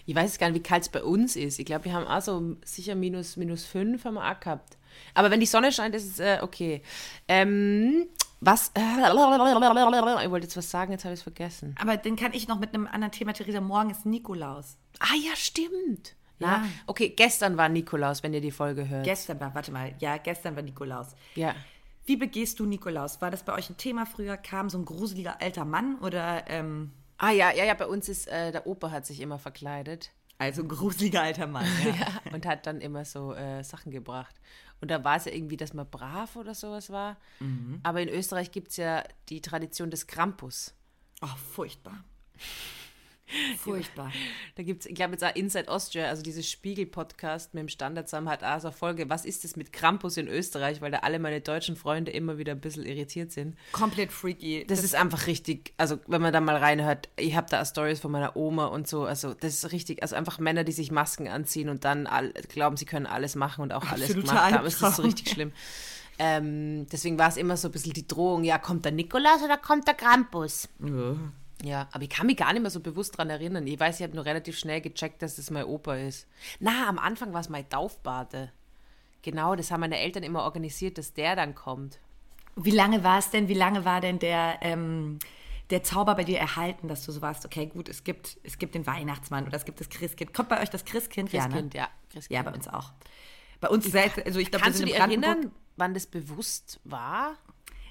Ich weiß gar nicht, wie kalt es bei uns ist. Ich glaube, wir haben auch so sicher minus, minus 5 haben wir auch gehabt. Aber wenn die Sonne scheint, ist es äh, okay. Ähm, was? ich wollte jetzt was sagen, jetzt habe ich es vergessen. Aber den kann ich noch mit einem anderen Thema, Theresa. Morgen ist Nikolaus. Ah ja, stimmt. Na, ja. okay, gestern war Nikolaus, wenn ihr die Folge hört. Gestern war, warte mal, ja, gestern war Nikolaus. Ja. Wie begehst du Nikolaus? War das bei euch ein Thema früher? Kam so ein gruseliger alter Mann oder? Ähm ah ja, ja, ja. Bei uns ist äh, der Opa hat sich immer verkleidet. Also ein gruseliger alter Mann. <laughs> Ja, ja und hat dann immer so äh, Sachen gebracht. Und da war es ja irgendwie, dass man brav oder sowas war. Mhm. Aber in Österreich gibt es ja die Tradition des Krampus. Oh, furchtbar. Furchtbar. Da gibt es, ich glaube jetzt auch Inside Austria, also dieses Spiegel-Podcast mit dem Standard zusammen hat auch so eine Folge, was ist das mit Krampus in Österreich, weil da alle meine deutschen Freunde immer wieder ein bisschen irritiert sind. Komplett freaky. Das, das ist einfach richtig, also wenn man da mal reinhört, ich habe da Stories von meiner Oma und so, also das ist richtig, also einfach Männer, die sich Masken anziehen und dann all, glauben, sie können alles machen und auch alles Absoluter gemacht haben, das ist so richtig schlimm. Ähm, deswegen war es immer so ein bisschen die Drohung, ja, kommt der Nikolaus oder kommt der Krampus? Ja. Ja, aber ich kann mich gar nicht mehr so bewusst daran erinnern. Ich weiß, ich habe nur relativ schnell gecheckt, dass das mein Opa ist. Na, am Anfang war es mein Taufbade. Genau, das haben meine Eltern immer organisiert, dass der dann kommt. Wie lange war es denn, wie lange war denn der, ähm, der Zauber bei dir erhalten, dass du so warst, okay, gut, es gibt, es gibt den Weihnachtsmann oder es gibt das Christkind. Kommt bei euch das Christkind? Christkind, ja. Ne? ja, Christkind. ja bei uns auch. Bei uns, ich, also ich glaube, Kannst du dich erinnern, wann das bewusst war?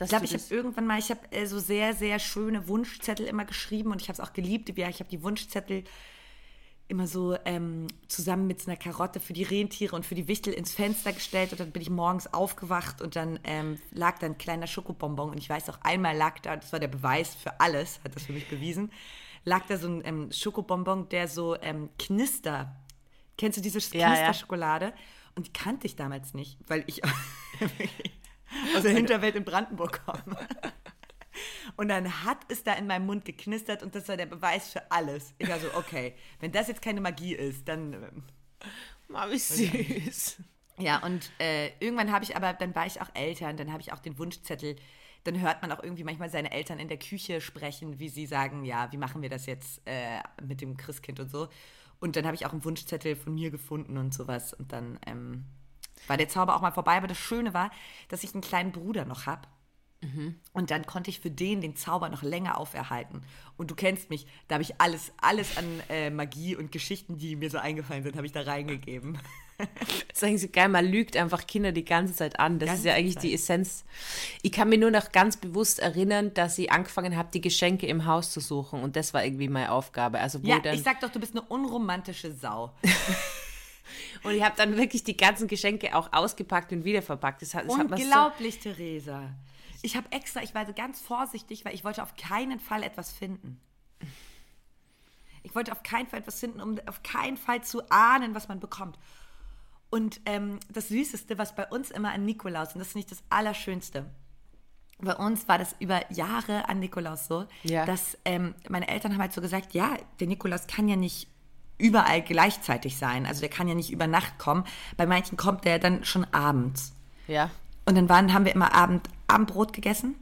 Ich glaube, ich habe irgendwann mal, ich habe äh, so sehr, sehr schöne Wunschzettel immer geschrieben und ich habe es auch geliebt. Ja, ich habe die Wunschzettel immer so ähm, zusammen mit einer Karotte für die Rentiere und für die Wichtel ins Fenster gestellt und dann bin ich morgens aufgewacht und dann ähm, lag da ein kleiner Schokobonbon und ich weiß auch, einmal lag da, das war der Beweis für alles, hat das für mich bewiesen, lag da so ein ähm, Schokobonbon, der so ähm, Knister, kennst du diese Knisterschokolade? Ja, ja. Und die kannte ich damals nicht, weil ich <laughs> <laughs> aus der Hinterwelt in Brandenburg kommen. <laughs> Und dann hat es da in meinem Mund geknistert und das war der Beweis für alles. Ich war so, okay, wenn das jetzt keine Magie ist, dann. Ähm, Mal wie süß. Ja, und äh, irgendwann habe ich aber, dann war ich auch älter und dann habe ich auch den Wunschzettel. Dann hört man auch irgendwie manchmal seine Eltern in der Küche sprechen, wie sie sagen, ja, wie machen wir das jetzt äh, mit dem Christkind und so. Und dann habe ich auch einen Wunschzettel von mir gefunden und sowas. Und dann ähm, war der Zauber auch mal vorbei. Aber das Schöne war, dass ich einen kleinen Bruder noch habe. Mhm. Und dann konnte ich für den den Zauber noch länger auferhalten. Und du kennst mich, da habe ich alles, alles an äh, Magie und Geschichten, die mir so eingefallen sind, habe ich da reingegeben. <laughs> Sagen Sie geil, man lügt einfach Kinder die ganze Zeit an. Das ganze ist ja eigentlich Zeit. die Essenz. Ich kann mir nur noch ganz bewusst erinnern, dass ich angefangen habe, die Geschenke im Haus zu suchen. Und das war irgendwie meine Aufgabe. Also, ja, ich sag doch, du bist eine unromantische Sau. <laughs> <laughs> Und ich habe dann wirklich die ganzen Geschenke auch ausgepackt und wiederverpackt. Das, das Unglaublich, so Theresa. Ich habe extra, ich war so ganz vorsichtig, weil ich wollte auf keinen Fall etwas finden. Ich wollte auf keinen Fall etwas finden, um auf keinen Fall zu ahnen, was man bekommt. Und ähm, das Süßeste, was bei uns immer an Nikolaus, und das ist nicht das Allerschönste, bei uns war das über Jahre an Nikolaus so, ja. dass ähm, meine Eltern haben halt so gesagt, ja, der Nikolaus kann ja nicht überall gleichzeitig sein. Also der kann ja nicht über Nacht kommen. Bei manchen kommt der dann schon abends. Ja. Und dann waren, haben wir immer Abend, Abendbrot gegessen.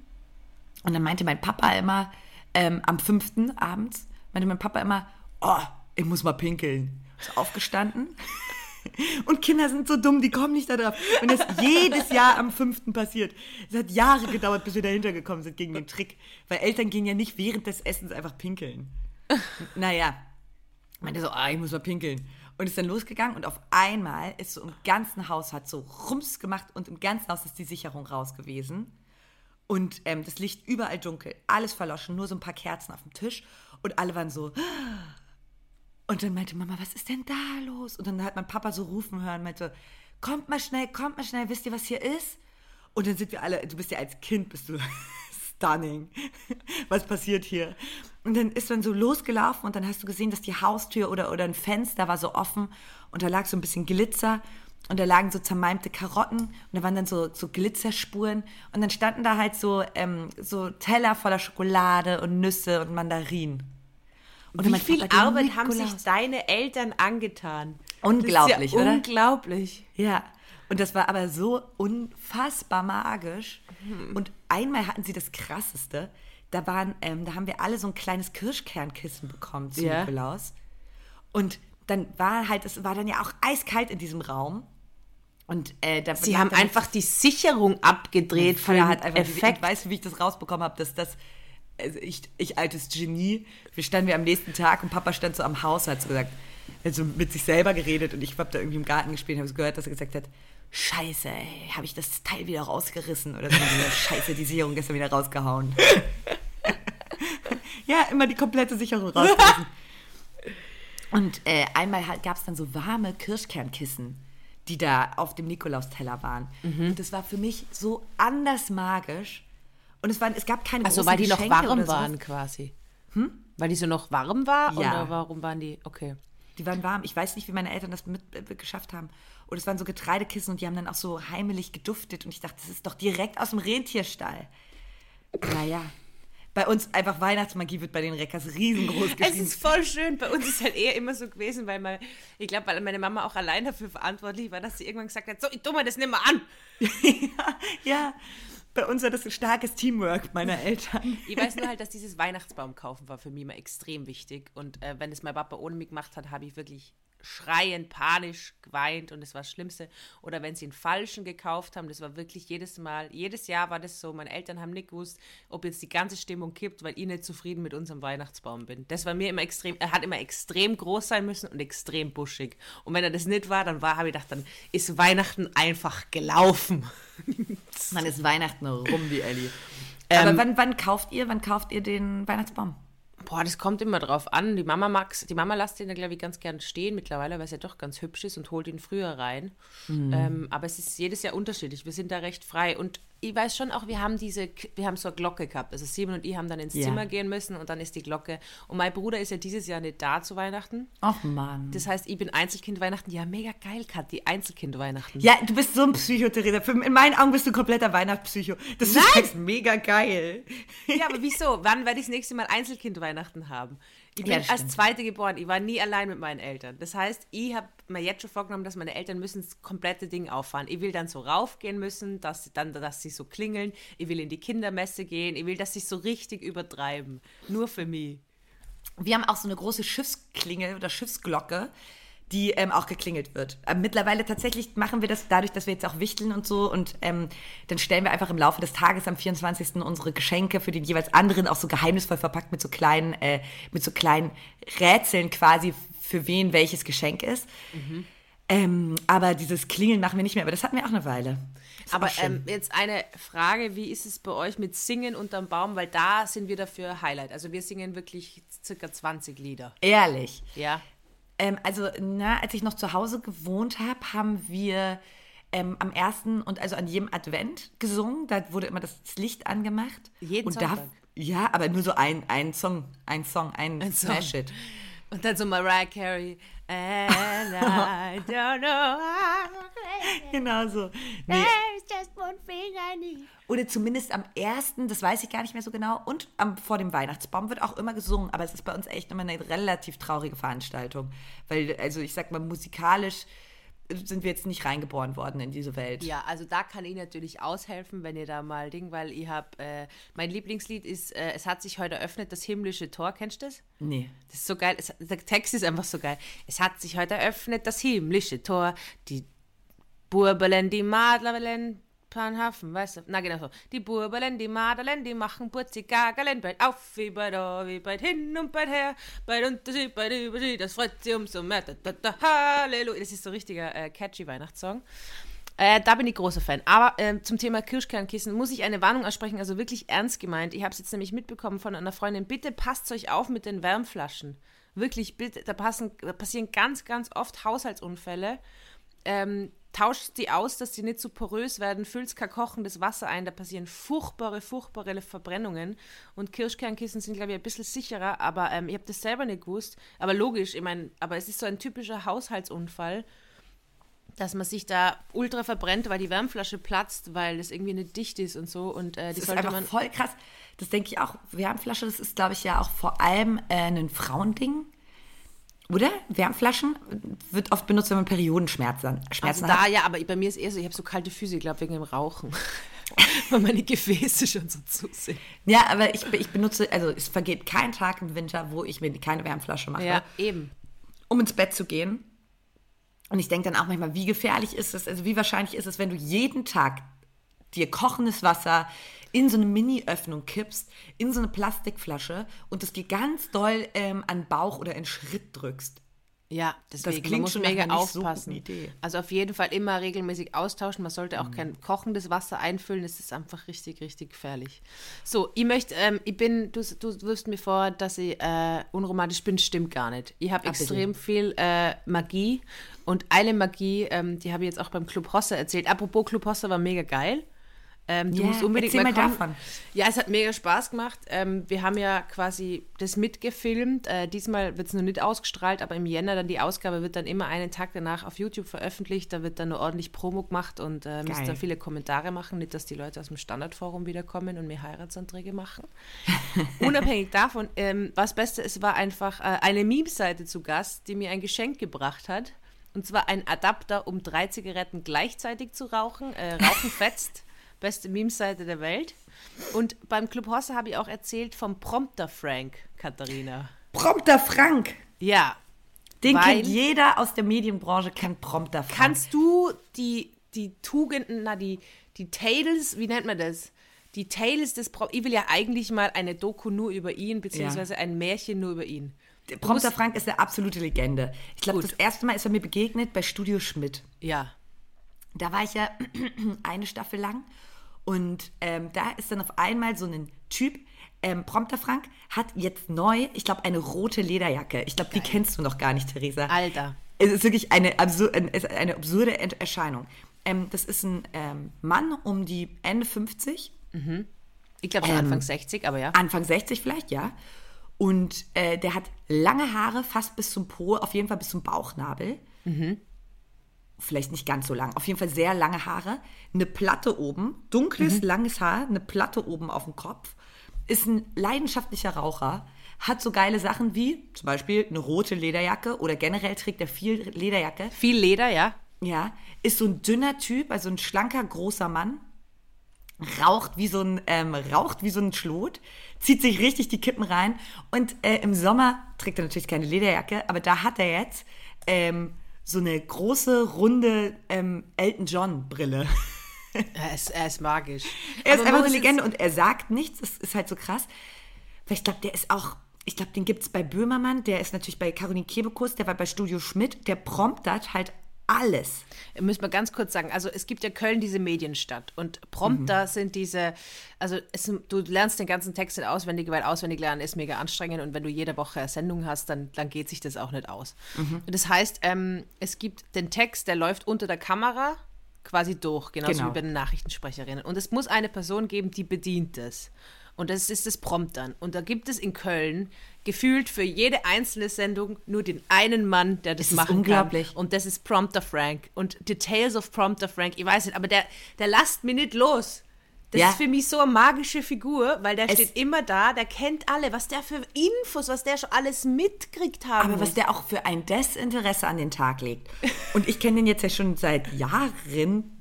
Und dann meinte mein Papa immer, ähm, am fünften abends, meinte mein Papa immer, oh, ich muss mal pinkeln. Ist aufgestanden. <laughs> Und Kinder sind so dumm, die kommen nicht da drauf. Und das <laughs> jedes Jahr am fünften passiert. Es hat Jahre gedauert, bis wir dahinter gekommen sind gegen den Trick. Weil Eltern gehen ja nicht während des Essens einfach pinkeln. <laughs> Naja, meinte so, ah, ich muss mal pinkeln. Und ist dann losgegangen und auf einmal ist so im ganzen Haus, hat so Rums gemacht und im ganzen Haus ist die Sicherung raus gewesen. Und ähm, das Licht überall dunkel, alles verloschen, nur so ein paar Kerzen auf dem Tisch. Und alle waren so. Und dann meinte Mama, was ist denn da los? Und dann hat mein Papa so rufen hören, meinte, kommt mal schnell, kommt mal schnell, wisst ihr, was hier ist? Und dann sind wir alle, du bist ja als Kind, bist du stunning. <laughs> Was passiert hier? Und dann ist man so losgelaufen und dann hast du gesehen, dass die Haustür oder, oder ein Fenster war so offen und da lag so ein bisschen Glitzer und da lagen so zermalmte Karotten und da waren dann so, so Glitzerspuren und dann standen da halt so, ähm, so Teller voller Schokolade und Nüsse und Mandarinen. Und Wie viel Papa, Arbeit haben sich deine Eltern angetan? Unglaublich, ja oder? Unglaublich. Ja. Und das war aber so unfassbar magisch. Mhm. Und einmal hatten sie das Krasseste. Da waren, ähm, da haben wir alle so ein kleines Kirschkernkissen bekommen zu Ja. Nikolaus. Und dann war halt, es war dann ja auch eiskalt in diesem Raum. Und äh, da Sie haben einfach die Sicherung abgedreht von dem hat einfach Effekt. Weißt du, wie ich das rausbekommen habe, dass das also ich, ich altes Genie, wir standen wir am nächsten Tag und Papa stand so am Haus, hat so gesagt, er hat so mit sich selber geredet und ich habe da irgendwie im Garten gespielt und habe so gehört, dass er gesagt hat, Scheiße, ey, habe ich das Teil wieder rausgerissen oder so. <laughs> Scheiße, die Sicherung gestern wieder rausgehauen. <laughs> ja, immer die komplette Sicherung rausgerissen. <laughs> Und äh, einmal gab es dann so warme Kirschkernkissen, die da auf dem Nikolausteller waren. Mhm. Und das war für mich so anders magisch. Und es, waren, es gab keine Also weil die noch Geschenke warm oder sowas. waren quasi. Hm? Weil die so noch warm war? Ja. Oder warum waren die? Okay. Die waren warm. Ich weiß nicht, wie meine Eltern das mit, äh, geschafft haben. Und es waren so Getreidekissen und die haben dann auch so heimelig geduftet. Und ich dachte, das ist doch direkt aus dem Rentierstall. Naja. Bei uns einfach Weihnachtsmagie wird bei den Reckers riesengroß Es geschrieben. ist voll schön. Bei uns ist halt eher immer so gewesen, weil mal, ich glaube, weil meine Mama auch allein dafür verantwortlich war, dass sie irgendwann gesagt hat, so, ich tu mir das nicht mehr an. <laughs> ja, bei uns war das ein starkes Teamwork meiner Eltern. Ich weiß nur halt, dass dieses Weihnachtsbaum kaufen war für mich immer extrem wichtig. Und äh, wenn es mein Papa ohne mich gemacht hat, habe ich wirklich schreiend, panisch geweint und das war das Schlimmste. Oder wenn sie einen falschen gekauft haben, das war wirklich jedes Mal, jedes Jahr war das so. Meine Eltern haben nicht gewusst, ob jetzt die ganze Stimmung kippt, weil ich nicht zufrieden mit unserem Weihnachtsbaum bin. Das war mir immer extrem, er hat immer extrem groß sein müssen und extrem buschig. Und wenn er das nicht war, dann war, habe ich gedacht, dann ist Weihnachten einfach gelaufen. Dann ist Weihnachten rum, wie Ellie. Ähm, Aber wann, wann kauft ihr, wann kauft ihr den Weihnachtsbaum? Boah, das kommt immer drauf an. Die Mama mag's, die Mama lässt ihn glaube ich, ganz gern stehen mittlerweile, weil es ja doch ganz hübsch ist und holt ihn früher rein. Ähm, aber es ist jedes Jahr unterschiedlich. Wir sind da recht frei. Und ich weiß schon auch, wir haben diese, wir haben so eine Glocke gehabt. Also Simon und ich haben dann ins Ja. Zimmer gehen müssen und dann ist die Glocke. Und mein Bruder ist ja dieses Jahr nicht da zu Weihnachten. Ach Mann. Das heißt, ich bin Einzelkind Weihnachten. Ja, mega geil, Kat, die Einzelkind Weihnachten. Ja, du bist so ein Psycho, Theresa. In meinen Augen bist du ein kompletter Weihnachtspsycho. Das ist halt mega geil. Ja, aber wieso? Wann werde ich das nächste Mal Einzelkind Weihnachten haben? Ich bin Ja, das als. Zweite geboren. Ich war nie allein mit meinen Eltern. Das heißt, ich habe mir jetzt schon vorgenommen, dass meine Eltern müssen das komplette Ding auffahren. Ich will dann so raufgehen müssen, dass sie dann, dass sie so klingeln. Ich will in die Kindermesse gehen. Ich will, dass sie so richtig übertreiben. Nur für mich. Wir haben auch so eine große Schiffsklingel oder Schiffsglocke, die ähm, auch geklingelt wird. Aber mittlerweile tatsächlich machen wir das dadurch, dass wir jetzt auch wichteln und so und ähm, dann stellen wir einfach im Laufe des Tages am 24. unsere Geschenke für den jeweils anderen auch so geheimnisvoll verpackt mit so kleinen, äh, mit so kleinen Rätseln quasi, für wen welches Geschenk ist. Ähm, aber dieses Klingeln machen wir nicht mehr, aber das hatten wir auch eine Weile. Ist Aber ähm, jetzt eine Frage, wie ist es bei euch mit Singen unterm Baum? Weil da sind wir dafür Highlight. Also wir singen wirklich circa 20 Lieder. ehrlich. Ja. Ähm, also, na, als ich noch zu Hause gewohnt habe, haben wir ähm, am ersten und also an jedem Advent gesungen. Da wurde immer das Licht angemacht. Jeden und da, Sonntag? Ja, aber nur so ein, ein Song, ein Song, ein, Ein Song. Smash-Hit. Und dann so Mariah Carey. And I don't know how <laughs> Genau so. Nee. There's just one thing I need. Oder zumindest am ersten, das weiß ich gar nicht mehr so genau. Und am, vor dem Weihnachtsbaum wird auch immer gesungen. Aber es ist bei uns echt immer eine relativ traurige Veranstaltung. Weil, also ich sag mal, musikalisch sind wir jetzt nicht reingeboren worden in diese Welt. Ja, also da kann ich natürlich aushelfen, wenn ihr da mal Ding, weil ich habe, äh, mein Lieblingslied ist, äh, es hat sich heute eröffnet, das himmlische Tor, kennst du das? Nee. Das ist so geil, es, der Text ist einfach so geil. Es hat sich heute eröffnet, das himmlische Tor, die Burbelen, die Madlerlen, Panhafen, weißt du, na genau so. Die Burbelen, die Madelen, die machen Putzi Gagelen, bald auf, wie bald da, wie bald hin und bald her, bald Unterschied, bald Überschied, das freut sie umso mehr, da, da, da, Halleluja. Das ist so ein richtiger äh, catchy Weihnachtssong. Äh, da bin ich großer Fan. Aber äh, zum Thema Kirschkernkissen muss ich eine Warnung aussprechen, also wirklich ernst gemeint. Ich habe es jetzt nämlich mitbekommen von einer Freundin. Bitte passt euch auf mit den Wärmflaschen. Wirklich, bitte, da, passen, da passieren ganz, ganz oft Haushaltsunfälle. Ähm, tauscht die aus, dass die nicht so porös werden, füllt kein kochendes Wasser ein, da passieren furchtbare, furchtbare Verbrennungen. Und Kirschkernkissen sind, glaube ich, ein bisschen sicherer, aber ähm, ich habe das selber nicht gewusst. Aber logisch, ich meine, aber es ist so ein typischer Haushaltsunfall, dass man sich da ultra verbrennt, weil die Wärmflasche platzt, weil es irgendwie nicht dicht ist und so. Und äh, die Das ist sollte einfach man. voll krass. Das denke ich auch. Wärmflasche, das ist, glaube ich, ja auch vor allem äh, ein Frauending. Oder? Wärmflaschen wird oft benutzt, wenn man Periodenschmerzen Schmerzen Also hat. da, ja, aber bei mir ist eher so, ich habe so kalte Füße, ich glaube wegen dem Rauchen. <laughs> weil meine Gefäße schon so zu sind. Ja, aber ich, ich benutze, also es vergeht kein Tag im Winter, wo ich mir keine Wärmflasche mache, Ja, eben. um ins Bett zu gehen. Und ich denke dann auch manchmal, wie gefährlich ist es, also wie wahrscheinlich ist es, wenn du jeden Tag dir kochendes Wasser in so eine Mini-Öffnung kippst, in so eine Plastikflasche und das dir ganz doll ähm, an Bauch oder in Schritt drückst. Ja, deswegen klingt man muss schon mega so aufpassen. Idee. Also auf jeden Fall immer regelmäßig austauschen. Man sollte auch Mhm. kein kochendes Wasser einfüllen. Das ist einfach richtig, richtig gefährlich. So, ich möchte, ähm, ich bin, du, du wirfst mir vor, dass ich äh, unromantisch bin, stimmt gar nicht. Ich habe Ah, extrem viel äh, Magie und eine Magie, ähm, die habe ich jetzt auch beim Club Hossa erzählt. Apropos Club Hossa war mega geil. Ähm, du Ja, musst unbedingt erzähl mal kommen. davon. Ja, es hat mega Spaß gemacht. Ähm, wir haben ja quasi das mitgefilmt. Äh, diesmal wird es noch nicht ausgestrahlt, aber im Jänner dann die Ausgabe wird dann immer einen Tag danach auf YouTube veröffentlicht. Da wird dann nur ordentlich Promo gemacht und äh, Geil. dann viele Kommentare machen. Nicht, dass die Leute aus dem Standardforum wiederkommen und mir Heiratsanträge machen. <laughs> Unabhängig davon, ähm, was Beste ist, war einfach äh, eine Meme-Seite zu Gast, die mir ein Geschenk gebracht hat. Und zwar ein Adapter, um drei Zigaretten gleichzeitig zu rauchen. Äh, rauchen <laughs> fetzt. Beste Meme-Seite der Welt. Und beim Club Hossa habe ich auch erzählt vom Prompter Frank, Katharina. Prompter Frank. Ja. Den kennt jeder aus der Medienbranche, kennt Prompter Frank. Kannst du die, die Tugenden, na, die, die Tales, wie nennt man das? Die Tales des Prom Ich will ja eigentlich mal eine Doku nur über ihn, beziehungsweise ein Märchen nur über ihn. Der Prompter Frank ist eine absolute Legende. Ich glaube, das erste Mal ist er mir begegnet bei Studio Schmidt. Ja. Da war ich ja <clears throat> eine Staffel lang und ähm, da ist dann auf einmal so ein Typ, ähm, Prompter Frank, hat jetzt neu, ich glaube, eine rote Lederjacke. Ich glaube, die kennst du noch gar nicht, Theresa. Alter. Es ist wirklich eine, absur eine absurde Erscheinung. Ähm, das ist ein ähm, Mann um die Ende 50, Ich glaube schon Anfang 60, aber ja. Anfang 60 vielleicht, ja. Und äh, der hat lange Haare, fast bis zum Po, auf jeden Fall bis zum Bauchnabel. Vielleicht nicht ganz so lang, auf jeden Fall sehr lange Haare. Eine Platte oben, dunkles, langes Haar, eine Platte oben auf dem Kopf. Ist ein leidenschaftlicher Raucher, hat so geile Sachen wie zum Beispiel eine rote Lederjacke oder generell trägt er viel Lederjacke. Viel Leder, ja. Ja, ist so ein dünner Typ, also ein schlanker, großer Mann. Raucht wie so ein, ähm, raucht wie so ein Schlot, zieht sich richtig die Kippen rein und äh, im Sommer trägt er natürlich keine Lederjacke, aber da hat er jetzt ähm, so eine große, runde ähm, Elton John Brille. <laughs> Er ist, er ist magisch. Er ist Aber einfach eine Legende und er sagt nichts, das ist halt so krass. Weil ich glaube, der ist auch, ich glaube, den gibt es bei Böhmermann, der ist natürlich bei Caroline Kebekus, der war bei Studio Schmidt, der promptert halt alles. Müssen wir ganz kurz sagen, also es gibt ja Köln diese Medienstadt und Prompter sind diese, also es, du lernst den ganzen Text nicht auswendig, weil auswendig lernen ist mega anstrengend und wenn du jede Woche Sendung hast, dann, dann geht sich das auch nicht aus. Und das heißt, ähm, es gibt den Text, der läuft unter der Kamera quasi durch, genauso Genau. wie bei den Nachrichtensprecherinnen. Und es muss eine Person geben, die bedient das. Und das ist das Promptern. Und da gibt es in Köln gefühlt für jede einzelne Sendung nur den einen Mann, der das ist machen unglaublich. kann. Und das ist Prompter Frank. Und Details of Prompter Frank, ich weiß nicht, aber der, der lasst mich nicht los. Das Ja. ist für mich so eine magische Figur, weil der Es- steht immer da, der kennt alle, was der für Infos, was der schon alles mitkriegt haben Aber was muss. der auch für ein Desinteresse an den Tag legt. Und ich kenne den jetzt ja schon seit Jahren,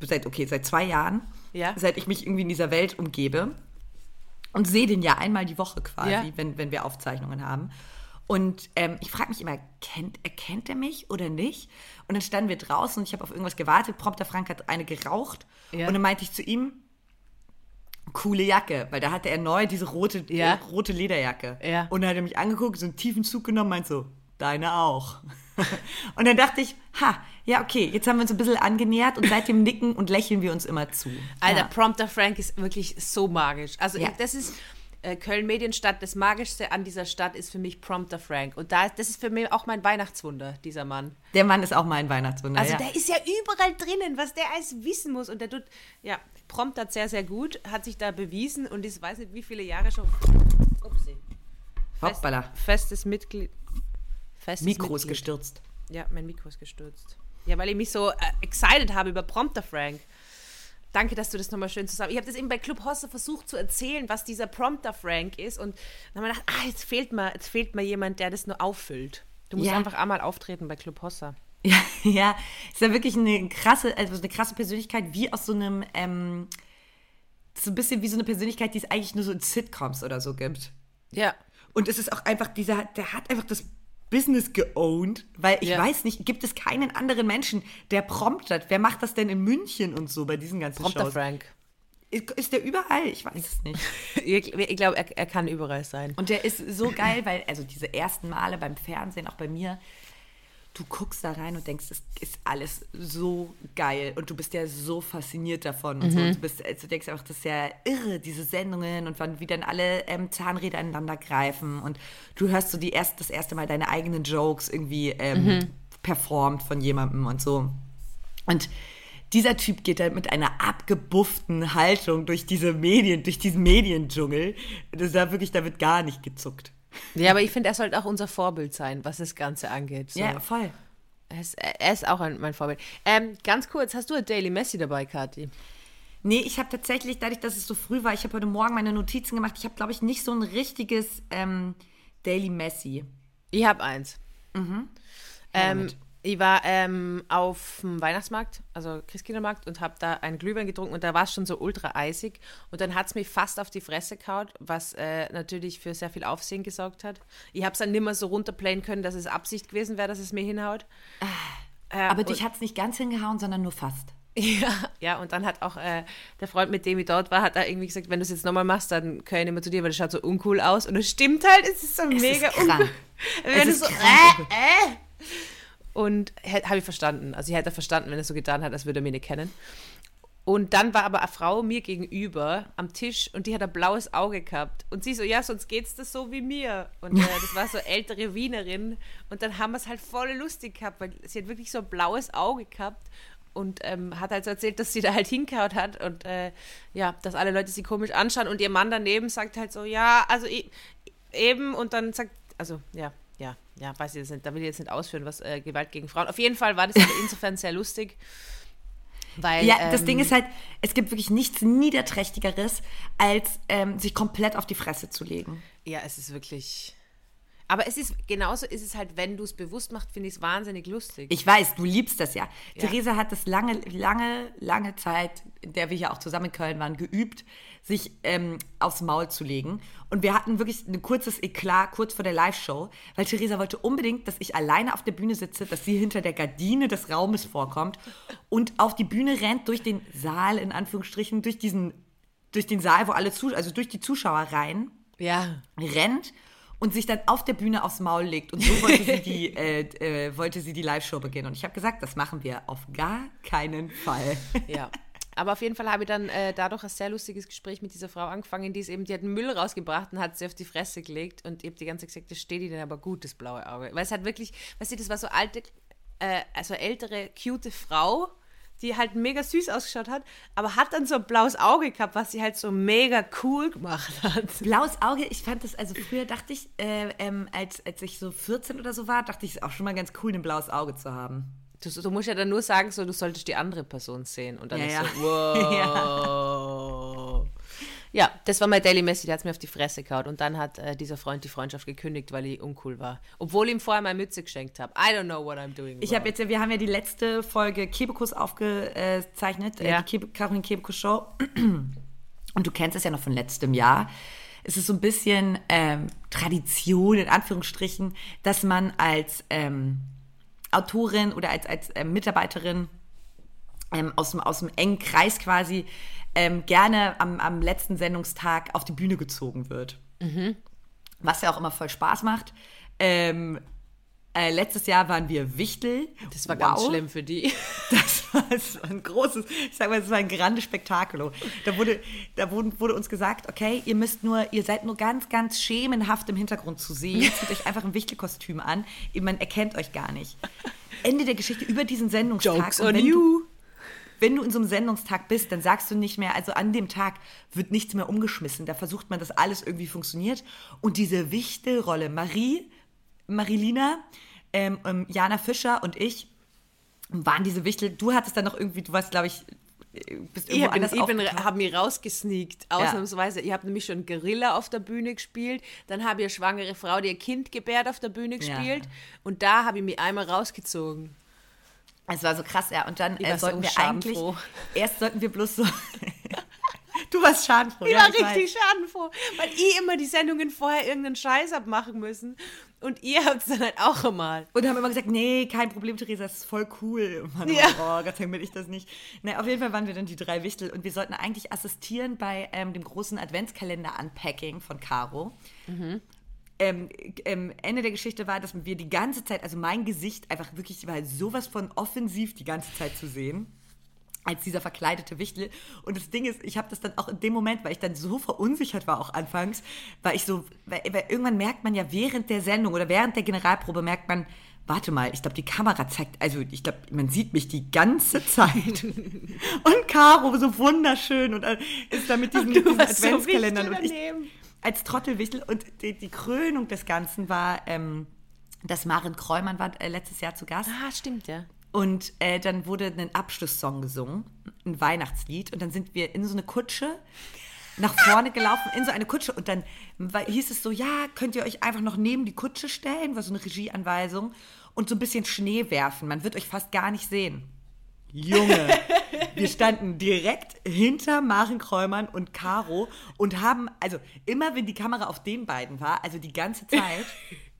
seit, okay, seit zwei Jahren, Ja. seit ich mich irgendwie in dieser Welt umgebe. Und sehe den ja einmal die Woche quasi, Ja. wenn, wenn wir Aufzeichnungen haben. Und ähm, ich frage mich immer, kennt, erkennt er mich oder nicht? Und dann standen wir draußen und ich habe auf irgendwas gewartet. Prompter Frank hat eine geraucht. Ja. Und dann meinte ich zu ihm, coole Jacke, weil da hatte er neu diese rote, Ja. äh, rote Lederjacke. Ja. Und dann hat er mich angeguckt, so einen tiefen Zug genommen, meint so, deine auch. <laughs> und dann dachte ich, ha, ja, okay, jetzt haben wir uns ein bisschen angenähert und seitdem nicken und lächeln wir uns immer zu. Alter, ja. Prompter Frank ist wirklich so magisch. Also Ja. ich, das ist äh, Köln Medienstadt. Das Magischste an dieser Stadt ist für mich Prompter Frank. Und da, das ist für mich auch mein Weihnachtswunder, dieser Mann. Der Mann ist auch mein Weihnachtswunder. Also ja. der ist ja überall drinnen, was der alles wissen muss. Und der tut, ja, promptert sehr, sehr gut, hat sich da bewiesen und ist, weiß nicht wie viele Jahre schon. Upsi. Fest, Hoppala. festes Mitglied. Festes Mikro ist gestürzt. Ja, mein Mikro ist gestürzt. Ja, weil ich mich so äh, excited habe über Prompter Frank. Danke, dass du das nochmal schön zusammen. Ich habe das eben bei Club Hosse versucht zu erzählen, was dieser Prompter Frank ist. Und dann habe ich gedacht, ah, jetzt fehlt mir, jetzt fehlt mir jemand, der das nur auffüllt. Du musst Ja. einfach einmal auftreten bei Club Hossa. Ja, <laughs> ja, ist ja wirklich eine krasse, also eine krasse Persönlichkeit, wie aus so einem, ähm, so ein bisschen wie so eine Persönlichkeit, die es eigentlich nur so in Sitcoms oder so gibt. Ja. Und es ist auch einfach dieser, der hat einfach das Business geowned, weil ich Ja. weiß nicht, gibt es keinen anderen Menschen, der promptet. Wer macht das denn in München und so bei diesen ganzen Prompter Shows? Frank. Ist, der überall? Ich weiß es nicht. <laughs> Ich, ich glaube, er, er kann überall sein. Und der ist so geil, weil, also diese ersten Male beim Fernsehen, auch bei mir, du guckst da rein und denkst, es ist alles so geil und du bist ja so fasziniert davon und so. Und du, bist, also denkst einfach, das ist ja irre, diese Sendungen und wann, wie dann alle ähm, Zahnräder ineinander greifen und du hörst so die erst, das erste Mal deine eigenen Jokes irgendwie ähm, performt von jemandem und so. Und dieser Typ geht dann mit einer abgebufften Haltung durch diese Medien, durch diesen Mediendschungel. Das ist da wirklich, da wird gar nicht gezuckt. Ja, aber ich finde, er sollte auch unser Vorbild sein, was das Ganze angeht. So. Ja, voll. Er, ist, er ist auch ein, mein Vorbild. Ähm, ganz kurz, hast du ein Daily Messi dabei, Kathi? Nee, ich habe tatsächlich, dadurch, dass es so früh war, ich habe heute Morgen meine Notizen gemacht. Ich habe, glaube ich, nicht so ein richtiges ähm, Daily Messi. Ich habe eins. Ähm, damit. Ich war ähm, auf dem Weihnachtsmarkt, also Christkindlmarkt, und habe da einen Glühwein getrunken und da war es schon so ultra eisig. Und dann hat es mich fast auf die Fresse kaut, was äh, natürlich für sehr viel Aufsehen gesorgt hat. Ich habe es dann nimmer so runterplayen können, dass es Absicht gewesen wäre, dass es mir hinhaut. Äh, Aber dich hat es nicht ganz hingehauen, sondern nur fast. <laughs> Ja, ja, und dann hat auch äh, der Freund, mit dem ich dort war, hat da irgendwie gesagt, wenn du es jetzt nochmal machst, dann kann ich nicht mehr zu dir, weil das schaut so uncool aus. Und es stimmt halt, es ist so mega ist uncool. Es Wenn du ist so, krank. äh, äh. Und habe ich verstanden. Also ich hätte verstanden, wenn er so getan hat, als würde er mich nicht kennen. Und dann war aber eine Frau mir gegenüber am Tisch und die hat ein blaues Auge gehabt. Und sie so, ja, sonst geht's das so wie mir. Und äh, das war so ältere Wienerin. Und dann haben wir es halt voll lustig gehabt, weil sie hat wirklich so ein blaues Auge gehabt und ähm, hat halt so erzählt, dass sie da halt hinkaut hat und äh, ja, dass alle Leute sie komisch anschauen und ihr Mann daneben sagt halt so, ja, also e- eben und dann sagt, also ja, ja, ja, weiß ich jetzt nicht, da will ich jetzt nicht ausführen, was äh, Gewalt gegen Frauen. Auf jeden Fall war das aber <laughs> insofern sehr lustig. Weil, Ja, das ähm, Ding ist halt, es gibt wirklich nichts Niederträchtigeres, als ähm, sich komplett auf die Fresse zu legen. Ja, es ist wirklich. Aber es ist, genauso ist es halt, wenn du es bewusst machst, finde ich es wahnsinnig lustig. Ich weiß, du liebst das ja. Ja. Theresa hat das lange, lange, lange Zeit, in der wir ja auch zusammen in Köln waren, geübt, sich ähm, aufs Maul zu legen. Und wir hatten wirklich ein kurzes Eklat kurz vor der Live-Show, weil Theresa wollte unbedingt, dass ich alleine auf der Bühne sitze, dass sie hinter der Gardine des Raumes vorkommt und auf die Bühne rennt, durch den Saal, in Anführungsstrichen, durch diesen, durch den Saal, wo alle Zuschauer, also durch die Zuschauer rein ja. rennt und sich dann auf der Bühne aufs Maul legt. Und so wollte sie die, <laughs> äh, äh, wollte sie die Live-Show beginnen. Und ich habe gesagt, das machen wir auf gar keinen Fall. Ja. <laughs> Aber auf jeden Fall habe ich dann äh, dadurch ein sehr lustiges Gespräch mit dieser Frau angefangen, die ist eben, die hat Müll rausgebracht und hat sie auf die Fresse gelegt und ich habe die ganze Zeit gesagt, das steht ihnen aber gut, das blaue Auge. Weil es hat wirklich, weißt du, das war so alte, äh, also ältere, cute Frau, die halt mega süß ausgeschaut hat, aber hat dann so ein blaues Auge gehabt, was sie halt so mega cool gemacht hat. Blaues Auge, ich fand das, also früher dachte ich, äh, ähm, als, als ich so 14 oder so war, dachte ich es ist auch schon mal ganz cool, ein blaues Auge zu haben. Du, du musst ja dann nur sagen, so, du solltest die andere Person sehen und dann Ja, ist ja. so, <laughs> wow. ja. Das war mein Daily Messi, der hat mir auf die Fresse gehauen und dann hat äh, dieser Freund die Freundschaft gekündigt, weil ich uncool war. Obwohl ich ihm vorher meine Mütze geschenkt habe. I don't know what I'm doing. Ich habe jetzt, ja- wir haben ja die letzte Folge Kebekus aufgezeichnet, äh, Ja. die Kebe, Caroline Kebekus Show. <clears throat> Und du kennst es ja noch von letztem Jahr. es ist so ein bisschen ähm, Tradition, in Anführungsstrichen, dass man als ähm, Autorin oder als, als ähm, Mitarbeiterin ähm, aus, dem, aus dem engen Kreis quasi ähm, gerne am, am letzten Sendungstag auf die Bühne gezogen wird. Was ja auch immer voll Spaß macht. Ähm, äh, letztes Jahr waren wir Wichtel. Das war ganz schlimm für die. <laughs> Das war, das war ein großes, ich sag mal, das war ein grande Spektakel. Da wurde, da wurde, wurde uns gesagt, okay, ihr müsst nur, ihr seid nur ganz, ganz schemenhaft im Hintergrund zu sehen. <laughs> Zieht euch einfach ein Wichtelkostüm an. Man erkennt euch gar nicht. Ende der Geschichte über diesen Sendungstag. Jokes Und on you. Wenn du in so einem Sendungstag bist, dann sagst du nicht mehr, also an dem Tag wird nichts mehr umgeschmissen. Da versucht man, dass alles irgendwie funktioniert. Und diese Wichtelrolle, Marie, Marilina, ähm, ähm, Jana Fischer und ich waren diese Wichtel. Du hattest dann noch irgendwie, du warst, glaube ich, äh, bist Ich irgendwo anders ich bin, aufgetaucht. habe mich rausgesneakt, ausnahmsweise. Ich habe nämlich schon Gorilla auf der Bühne gespielt, dann habe ich eine schwangere Frau, die ihr Kind gebärt, auf der Bühne Ja. gespielt und da habe ich mich einmal rausgezogen. Es war so krass, ja. Und dann äh, war so sollten wir eigentlich, erst sollten wir bloß so, <laughs> du warst schadenfroh. Ich ja, war ich weiß. richtig schadenfroh, weil ich immer die Sendungen vorher irgendeinen Scheiß hab machen müssen und ihr habt es dann halt auch einmal. Und haben immer gesagt, nee, kein Problem, Theresa, das ist voll cool. Und man Ja. oh, Gott sei Dank bin ich das nicht. Na, auf jeden Fall waren wir dann die drei Wichtel und wir sollten eigentlich assistieren bei ähm, dem großen Adventskalender-Unpacking von Caro. Ähm, ähm, Ende der Geschichte war, dass wir die ganze Zeit, also mein Gesicht einfach wirklich war sowas von offensiv die ganze Zeit zu sehen. Als dieser verkleidete Wichtel. Und das Ding ist, ich habe das dann auch in dem Moment, weil ich dann so verunsichert war, auch anfangs, weil ich so, weil, weil irgendwann merkt man ja während der Sendung oder während der Generalprobe merkt man, warte mal, ich glaube, die Kamera zeigt, also ich glaube, man sieht mich die ganze <laughs> Zeit. und Caro so wunderschön und äh, ist da mit diesen, du diesen so Adventskalendern Wichtel und ich, daneben. Als Trottelwichtel. Und die, die Krönung des Ganzen war, ähm, dass Maren Kräumann war äh, letztes Jahr zu Gast. Ah, stimmt ja. Und äh, dann wurde ein Abschlusssong gesungen, ein Weihnachtslied. Und dann sind wir in so eine Kutsche nach vorne gelaufen, in so eine Kutsche. Und dann hieß es so, ja, könnt ihr euch einfach noch neben die Kutsche stellen, war so eine Regieanweisung. Und so ein bisschen Schnee werfen. Man wird euch fast gar nicht sehen. Junge, <laughs> wir standen direkt hinter Maren Kräumann und Caro und haben, also immer wenn die Kamera auf den beiden war, also die ganze Zeit, <laughs>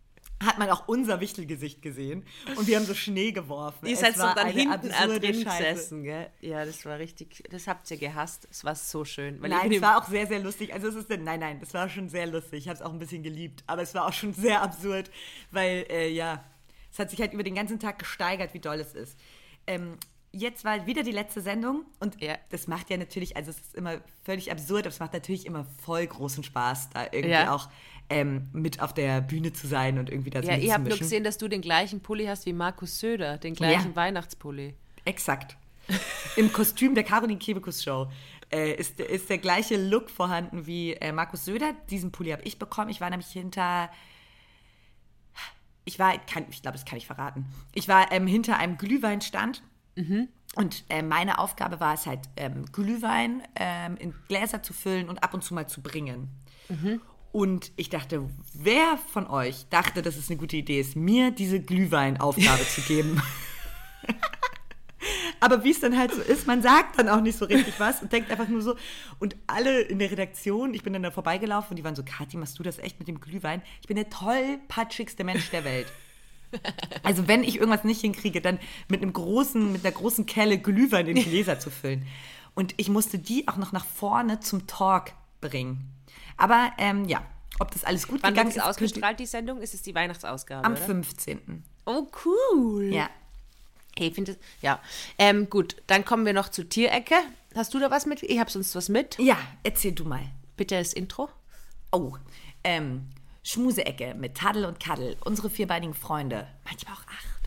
hat man auch unser Wichtelgesicht gesehen und wir haben so Schnee geworfen. Ihr Es seid so dann hinten drin gesessen, gell? Ja, das war richtig, das habt ihr gehasst. Es war so schön. Nein, es war auch sehr, sehr lustig. Also es ist, nein, nein, das war schon sehr lustig. Ich habe es auch ein bisschen geliebt, aber es war auch schon sehr absurd, weil, äh, ja, es hat sich halt über den ganzen Tag gesteigert, wie doll es ist. Ähm, jetzt war wieder die letzte Sendung und Ja. das macht ja natürlich, also es ist immer völlig absurd, aber es macht natürlich immer voll großen Spaß, da irgendwie Ja. auch ähm, mit auf der Bühne zu sein und irgendwie da so ja, ich habe nur gesehen, dass du den gleichen Pulli hast wie Markus Söder, den gleichen Ja. Weihnachtspulli. Exakt. Im Kostüm der Caroline Kebekus Show äh, ist, ist der gleiche Look vorhanden wie äh, Markus Söder. Diesen Pulli habe ich bekommen. Ich war nämlich hinter. Ich war, kann, ich glaube, das kann ich verraten. Ich war ähm, hinter einem Glühweinstand. Und äh, meine Aufgabe war es halt, ähm, Glühwein ähm, in Gläser zu füllen und ab und zu mal zu bringen. Und ich dachte, wer von euch dachte, dass es eine gute Idee ist, mir diese Glühweinaufgabe zu geben? <laughs> Aber wie es dann halt so ist, man sagt dann auch nicht so richtig was und denkt einfach nur so. Und alle in der Redaktion, ich bin dann da vorbeigelaufen und die waren so, Kathi, machst du das echt mit dem Glühwein? Ich bin der tollpatschigste Mensch der Welt. Also wenn ich irgendwas nicht hinkriege, dann mit einem großen, mit einer großen Kelle Glühwein in Gläser zu füllen. Und ich musste die auch noch nach vorne zum Talk bringen. Aber ähm, ja, ob das alles gut Wann gegangen ist, könnt ihr- ausgestrahlt, die Sendung? Ist es die Weihnachtsausgabe, am oder? 15. Oh, cool. Ja. Hey, ich finde ja. Ähm, gut, dann kommen wir noch zur Tierecke. Hast du da was mit? Ich habe sonst was mit. Ja, erzähl du mal. Bitte das Intro. Oh, ähm, Schmuseecke mit Taddel und Kaddel, unsere vierbeinigen Freunde, manchmal auch acht.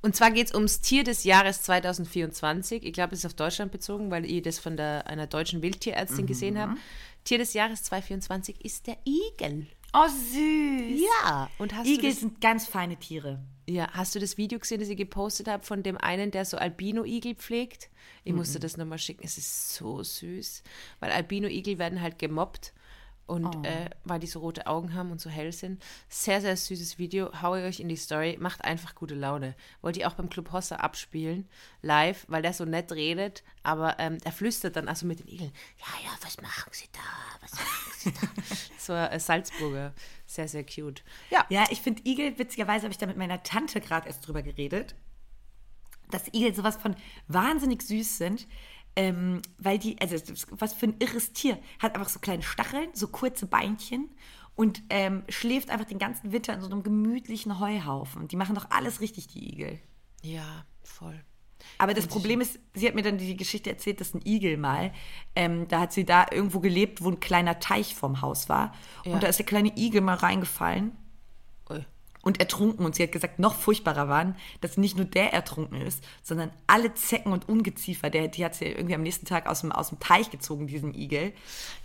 Und zwar geht es ums Tier des Jahres 2024. Ich glaube, es ist auf Deutschland bezogen, weil ich das von der, einer deutschen Wildtierärztin gesehen habe. Tier des Jahres 2024 ist der Igel. Oh, süß. Ja. Und hast Igel du das, sind ganz feine Tiere. ja, hast du das Video gesehen, das ich gepostet habe von dem einen, der so Albino-Igel pflegt? Ich musste das nochmal schicken. Es ist so süß, weil Albino-Igel werden halt gemobbt Und oh. äh, weil die so rote Augen haben und so hell sind. Sehr, sehr süßes Video. Hau ich euch in die Story. Macht einfach gute Laune. Wollte ich auch beim Club Hossa abspielen, live, weil der so nett redet. Aber ähm, er flüstert dann also mit den Igeln. Ja, ja, was machen Sie da? Was machen Sie da? <laughs> so äh, Salzburger. Sehr, sehr cute. Ja, ja ich finde Igel, witzigerweise habe ich da mit meiner Tante gerade erst drüber geredet, dass Igel sowas von wahnsinnig süß sind ähm, weil die, also was für ein irres Tier, hat einfach so kleine Stacheln, so kurze Beinchen und ähm, schläft einfach den ganzen Winter in so einem gemütlichen Heuhaufen. Die machen doch alles richtig, die Igel. Ja, voll. Aber das Problem ist, sie hat mir dann die Geschichte erzählt, dass ein Igel mal, ähm, da hat sie da irgendwo gelebt, wo ein kleiner Teich vorm Haus war. Ja. Und da ist der kleine Igel mal reingefallen und ertrunken. Und sie hat gesagt, noch furchtbarer waren, dass nicht nur der ertrunken ist, sondern alle Zecken und Ungeziefer. Der, die hat sie irgendwie am nächsten Tag aus dem, aus dem Teich gezogen, diesen Igel.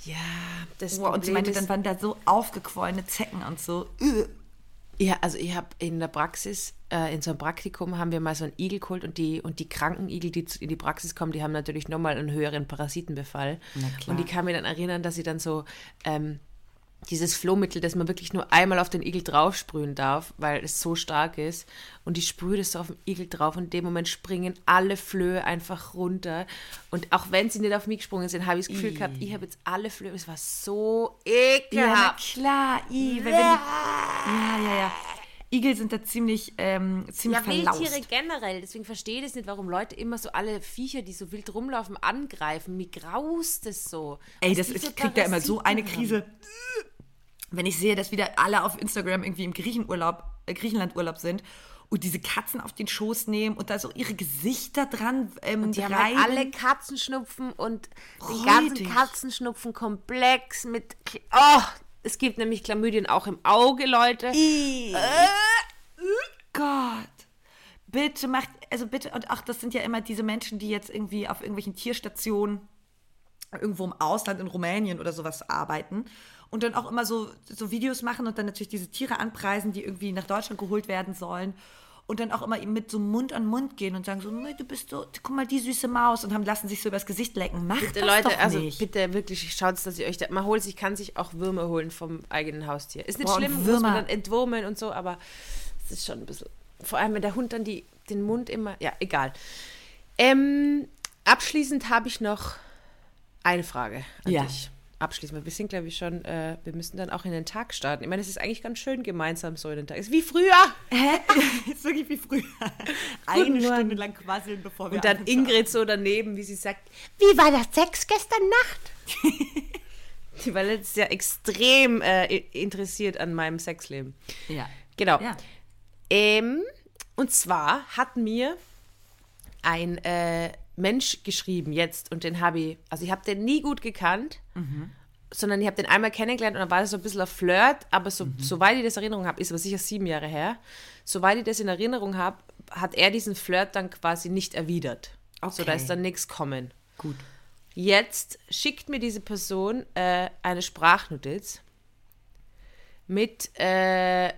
Ja, das wow, Und sie meinte, dann waren da so aufgequollene Zecken und so. Ja, also ich habe in der Praxis, äh, in so einem Praktikum, haben wir mal so einen Igel geholt und die, und die kranken Igel, die in die Praxis kommen, die haben natürlich nochmal einen höheren Parasitenbefall. Und die kann mir dann erinnern, dass sie dann so ähm, dieses Flohmittel, das man wirklich nur einmal auf den Igel draufsprühen darf, weil es so stark ist. Und ich sprühe das so auf den Igel drauf und in dem Moment springen alle Flöhe einfach runter. Und auch wenn sie nicht auf mich gesprungen sind, habe ich das Gefühl I. gehabt, ich habe jetzt alle Flöhe. Es war so ekelhaft. Ja, klar. I, ja. ja, ja, ja. Igel sind da ziemlich, ähm, ziemlich ja, verlaust. Wildtiere generell. Deswegen verstehe ich das nicht, warum Leute immer so alle Viecher, die so wild rumlaufen, angreifen. Mir graust es so. Ey, das ist, kriegt ja immer so eine Krise. Haben wenn ich sehe, dass wieder alle auf Instagram irgendwie im Griechenurlaub, äh, Griechenlandurlaub sind und diese Katzen auf den Schoß nehmen und da so ihre Gesichter dran ähm, und die haben halt alle Katzenschnupfen und Freudig. den ganzen Katzenschnupfen komplex mit oh es gibt nämlich Chlamydien auch im Auge Leute. Äh. Gott. Bitte macht also bitte und ach das sind ja immer diese Menschen die jetzt irgendwie auf irgendwelchen Tierstationen irgendwo im Ausland in Rumänien oder sowas arbeiten und dann auch immer so, so Videos machen und dann natürlich diese Tiere anpreisen, die irgendwie nach Deutschland geholt werden sollen. Und dann auch immer mit so Mund an Mund gehen und sagen so, du bist so, guck mal, die süße Maus und haben lassen sich so übers Gesicht lecken. Macht bitte, das Leute, doch also nicht. bitte wirklich schaut, dass ihr euch da, man holt sich, kann sich auch Würmer holen vom eigenen Haustier. Ist nicht Boah, schlimm, muss man dann entwurmeln und so, aber es ist schon ein bisschen, vor allem wenn der Hund dann die, den Mund immer, ja, egal. Ähm, abschließend habe ich noch eine Frage an ja. dich abschließen. Wir sind, glaube ich, schon, äh, wir müssen dann auch in den Tag starten. Ich meine, es ist eigentlich ganz schön gemeinsam so in den Tag. Es ist wie früher. Hä? <laughs> ist wirklich wie früher. Eine Guten Stunde lang quasseln, bevor wir Und dann Ingrid so daneben, wie sie sagt, wie war das Sex gestern Nacht? <laughs> Die war letztes Jahr extrem äh, interessiert an meinem Sexleben. Ja. Genau. Ja. Ähm, und zwar hat mir ein äh, Mensch geschrieben jetzt und den habe ich, also ich habe den nie gut gekannt, mhm. sondern ich habe den einmal kennengelernt und dann war das so ein bisschen ein Flirt, aber so, mhm. soweit ich das in Erinnerung habe, ist aber sicher sieben Jahre her, soweit ich das in Erinnerung habe, hat er diesen Flirt dann quasi nicht erwidert. Okay. So, da ist dann nichts kommen. Gut. Jetzt schickt mir diese Person äh, eine Sprachnotiz mit, äh,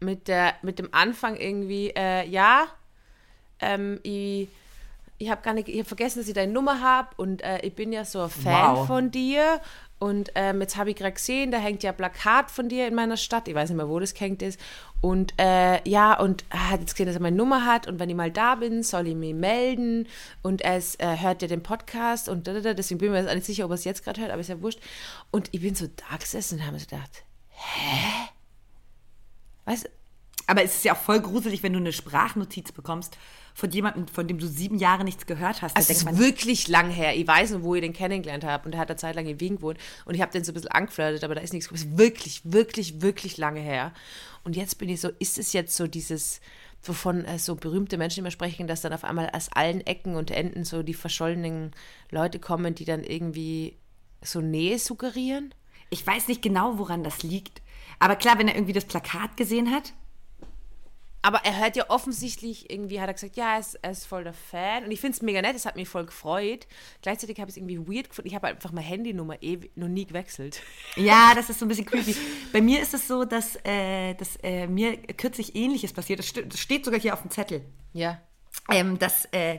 mit, der, mit dem Anfang irgendwie, äh, ja, ähm, ich ich habe gar nicht, ich habe vergessen, dass ich deine Nummer habe und äh, ich bin ja so ein Fan wow. von dir. Und ähm, jetzt habe ich gerade gesehen, da hängt ja ein Plakat von dir in meiner Stadt. Ich weiß nicht mehr, wo das hängt ist. Und äh, ja, und er hat jetzt gesehen, dass er meine Nummer hat. Und wenn ich mal da bin, soll ich mich melden. Und er äh, hört ja den Podcast. Und da, da, da. deswegen bin ich mir nicht sicher, ob er es jetzt gerade hört, aber ist ja wurscht. Und ich bin so da gesessen und habe mir so gedacht, hä? Weißt du? Aber es ist ja auch voll gruselig, wenn du eine Sprachnotiz bekommst von jemandem, von dem du sieben Jahre nichts gehört hast. Es ist man, wirklich lang her. Ich weiß noch, wo ich den kennengelernt habe und er hat eine Zeit lang in Wien gewohnt und ich habe den so ein bisschen angeflirtet, aber da ist nichts gekommen. wirklich, wirklich, wirklich lange her. Und jetzt bin ich so, ist es jetzt so dieses, wovon äh, so berühmte Menschen immer sprechen, dass dann auf einmal aus allen Ecken und Enden so die verschollenen Leute kommen, die dann irgendwie so Nähe suggerieren? Ich weiß nicht genau, woran das liegt. Aber klar, wenn er irgendwie das Plakat gesehen hat, aber er hört ja offensichtlich, irgendwie hat er gesagt, ja, er ist, er ist voll der Fan. Und ich finde es mega nett, es hat mich voll gefreut. Gleichzeitig habe ich es irgendwie weird gefunden. Ich habe einfach meine Handynummer eh noch nie gewechselt. <laughs> Ja, das ist so ein bisschen creepy. Bei mir ist es so, dass, äh, dass äh, mir kürzlich Ähnliches passiert. Das, st das, steht sogar hier auf dem Zettel. Ja. Ähm, dass, äh,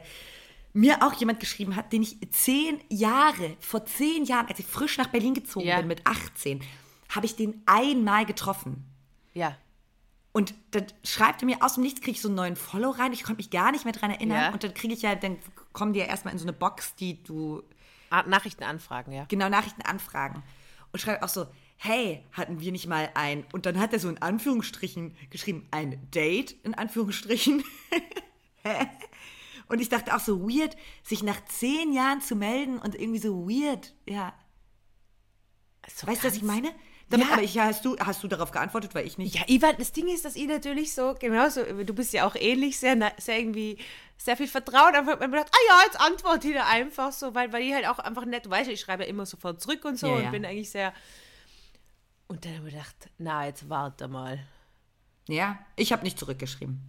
mir auch jemand geschrieben hat, den ich zehn Jahre, vor zehn Jahren, als ich frisch nach Berlin gezogen Ja. bin, mit 18, habe ich den einmal getroffen. Ja. Und dann schreibt er mir aus dem Nichts, kriege ich so einen neuen Follow rein. Ich konnte mich gar nicht mehr dran erinnern. Ja. Und dann kriege ich ja, dann kommen die ja erstmal in so eine Box, die du Ah, Nachrichten anfragen, ja. genau Nachrichten anfragen. Und schreibt auch so, hey, hatten wir nicht mal ein, und dann hat er so in Anführungsstrichen geschrieben, ein Date, in Anführungsstrichen. <laughs> Und ich dachte auch so weird, sich nach zehn Jahren zu melden und irgendwie so weird, ja. So Weißt du, was ich meine? Damit, Ja. aber ich, hast, du, hast du darauf geantwortet, weil ich nicht. Ja, Ivan, das Ding ist, dass ich natürlich so, genauso, du bist ja auch ähnlich, sehr, sehr irgendwie, sehr viel Vertrauen. Einfach, man gedacht, ah ja, jetzt antworte ich da einfach so, weil, weil ich halt auch einfach nett, weißt du, ich schreibe ja immer sofort zurück und so Ja, und ja. bin eigentlich sehr. Und dann habe ich gedacht, na, jetzt warte mal. Ja, ich habe nicht zurückgeschrieben.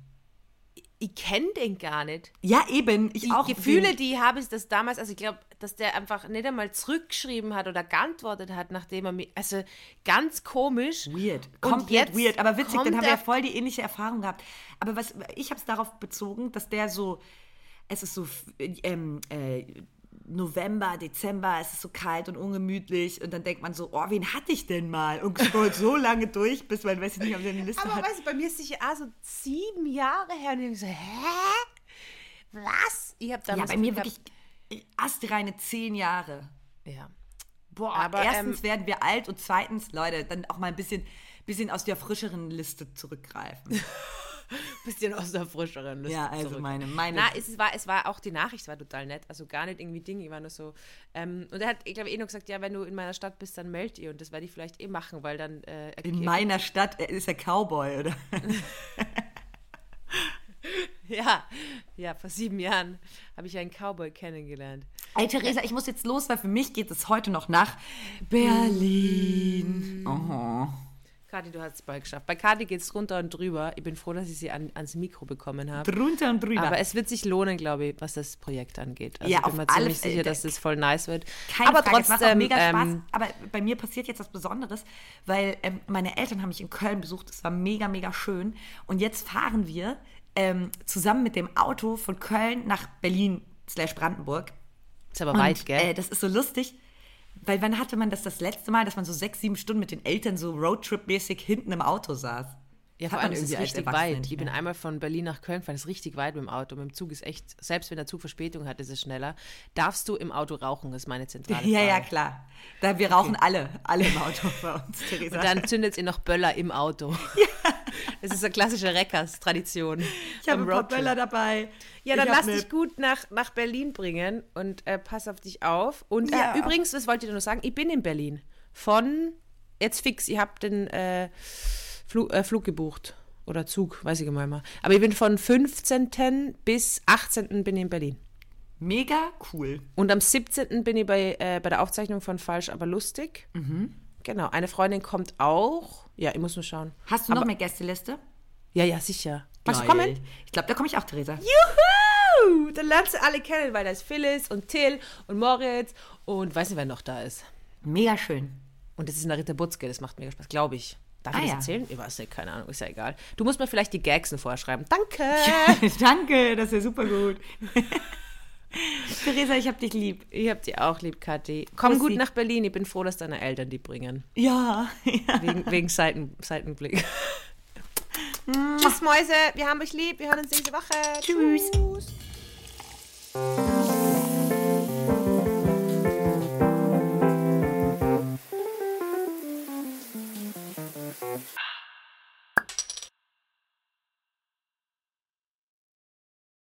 Ich kenne den gar nicht. Ja, eben, ich Die auch. Gefühle, die ich habe, ist das damals, also ich glaube, dass der einfach nicht einmal zurückgeschrieben hat oder geantwortet hat, nachdem er mich, also ganz komisch. Weird, komplett weird. Aber witzig, dann haben wir ja voll die ähnliche Erfahrung gehabt. Aber was ich habe es darauf bezogen, dass der so, es ist so ähm, äh, November, Dezember, es ist so kalt und ungemütlich und dann denkt man so, oh, wen hatte ich denn mal? Und scrollt so <laughs> lange durch, bis man weiß ich nicht, ob der eine Liste Aber hat. weißt du, bei mir ist sicher auch so sieben Jahre her und ich so, hä? Was? Ich habe Ja, damals bei mir gehabt- wirklich astreine zehn Jahre. Ja. Boah, Aber, erstens ähm, werden wir alt und zweitens, Leute, dann auch mal ein bisschen, bisschen aus der frischeren Liste zurückgreifen. <laughs> <laughs> Bisschen aus der frischeren Liste Ja, also zurück. meine- meine- Na, es war, es war auch die Nachricht war total nett. Also gar nicht irgendwie Ding, ich war nur so. Ähm, und er hat, ich glaube, eh nur gesagt, ja, wenn du in meiner Stadt bist, dann meld ihr. Und das werde ich vielleicht eh machen, weil dann. Äh, In meiner Stadt ist er Cowboy, oder? <laughs> ja, ja, vor sieben Jahren habe ich einen Cowboy kennengelernt. Ey, Theresa, ich muss jetzt los, weil für mich geht es heute noch nach Berlin. Oh. Kathi, du hast es bald geschafft. Bei Kathi geht es runter und drüber. Ich bin froh, dass ich sie an, ans Mikro bekommen habe. Drunter und drüber. Aber es wird sich lohnen, glaube ich, was das Projekt angeht. Also Ja, ich bin mir ziemlich sicher, dass das voll nice wird. Keine Aber Frage, es macht auch trotzdem, mega Spaß. ähm, Aber bei mir passiert jetzt was Besonderes, weil ähm, meine Eltern haben mich in Köln besucht. Es war mega, mega schön. Und jetzt fahren wir ähm, zusammen mit dem Auto von Köln nach Berlin slash Brandenburg. ist aber Und, weit, gell? Äh, das ist so lustig, weil wann hatte man das das letzte Mal, dass man so sechs, sieben Stunden mit den Eltern so Roadtrip-mäßig hinten im Auto saß? Ja, vor allem ist es irgendwie richtig weit. Ich bin einmal von Berlin nach Köln gefahren, ist richtig weit mit dem Auto. Mit dem Zug ist echt, selbst wenn der Zug Verspätung hat, ist es schneller. Darfst du im Auto rauchen, ist meine zentrale <laughs> Ja, Frage. ja, klar. Da, wir rauchen alle, alle im Auto <laughs> bei uns, Theresa. Und dann zündet ihr noch Böller im Auto. Das ist eine klassische Reckers-Tradition. ich habe ein paar. Böller dabei. Ja, dann lass dich gut nach, nach Berlin bringen und äh, pass auf dich auf. Und Ja. äh, übrigens, das wollte ich dir nur sagen, ich bin in Berlin. Von jetzt fix, ich habe den äh, Flug, äh, Flug gebucht. Oder Zug, weiß ich nicht mehr. Aber ich bin von 15. bis 18. bin ich in Berlin. Mega cool. Und am 17. bin ich bei, äh, bei der Aufzeichnung von Falsch, aber lustig. Genau, eine Freundin kommt auch. Ja, ich muss nur schauen. Hast du noch mehr Gästeliste? Ja, ja, sicher. Magst du kommen? Ich glaube, da komme ich auch, Theresa. Juhu! Dann lernst du alle kennen, weil da ist Phyllis und Till und Moritz und weiß nicht, wer noch da ist. Mega schön. Und das ist Narita Butzke, das macht mega Spaß, glaube ich. Darf ich Ah, das ja. erzählen? Ich weiß nicht, keine Ahnung, ist ja egal. Du musst mir vielleicht die Gagsen vorschreiben. Danke! <laughs> Danke, das ist ja super gut. <laughs> <laughs> Theresa, ich hab dich lieb. Ich hab die auch lieb, Kathi. Komm Bussi. gut nach Berlin, ich bin froh, dass deine Eltern die bringen. Ja, ja. <laughs> Wegen, wegen Seiten, Seitenblick. <laughs> Tschüss, Mäuse, wir haben euch lieb, wir hören uns nächste Woche. Tschüss. Tschüss.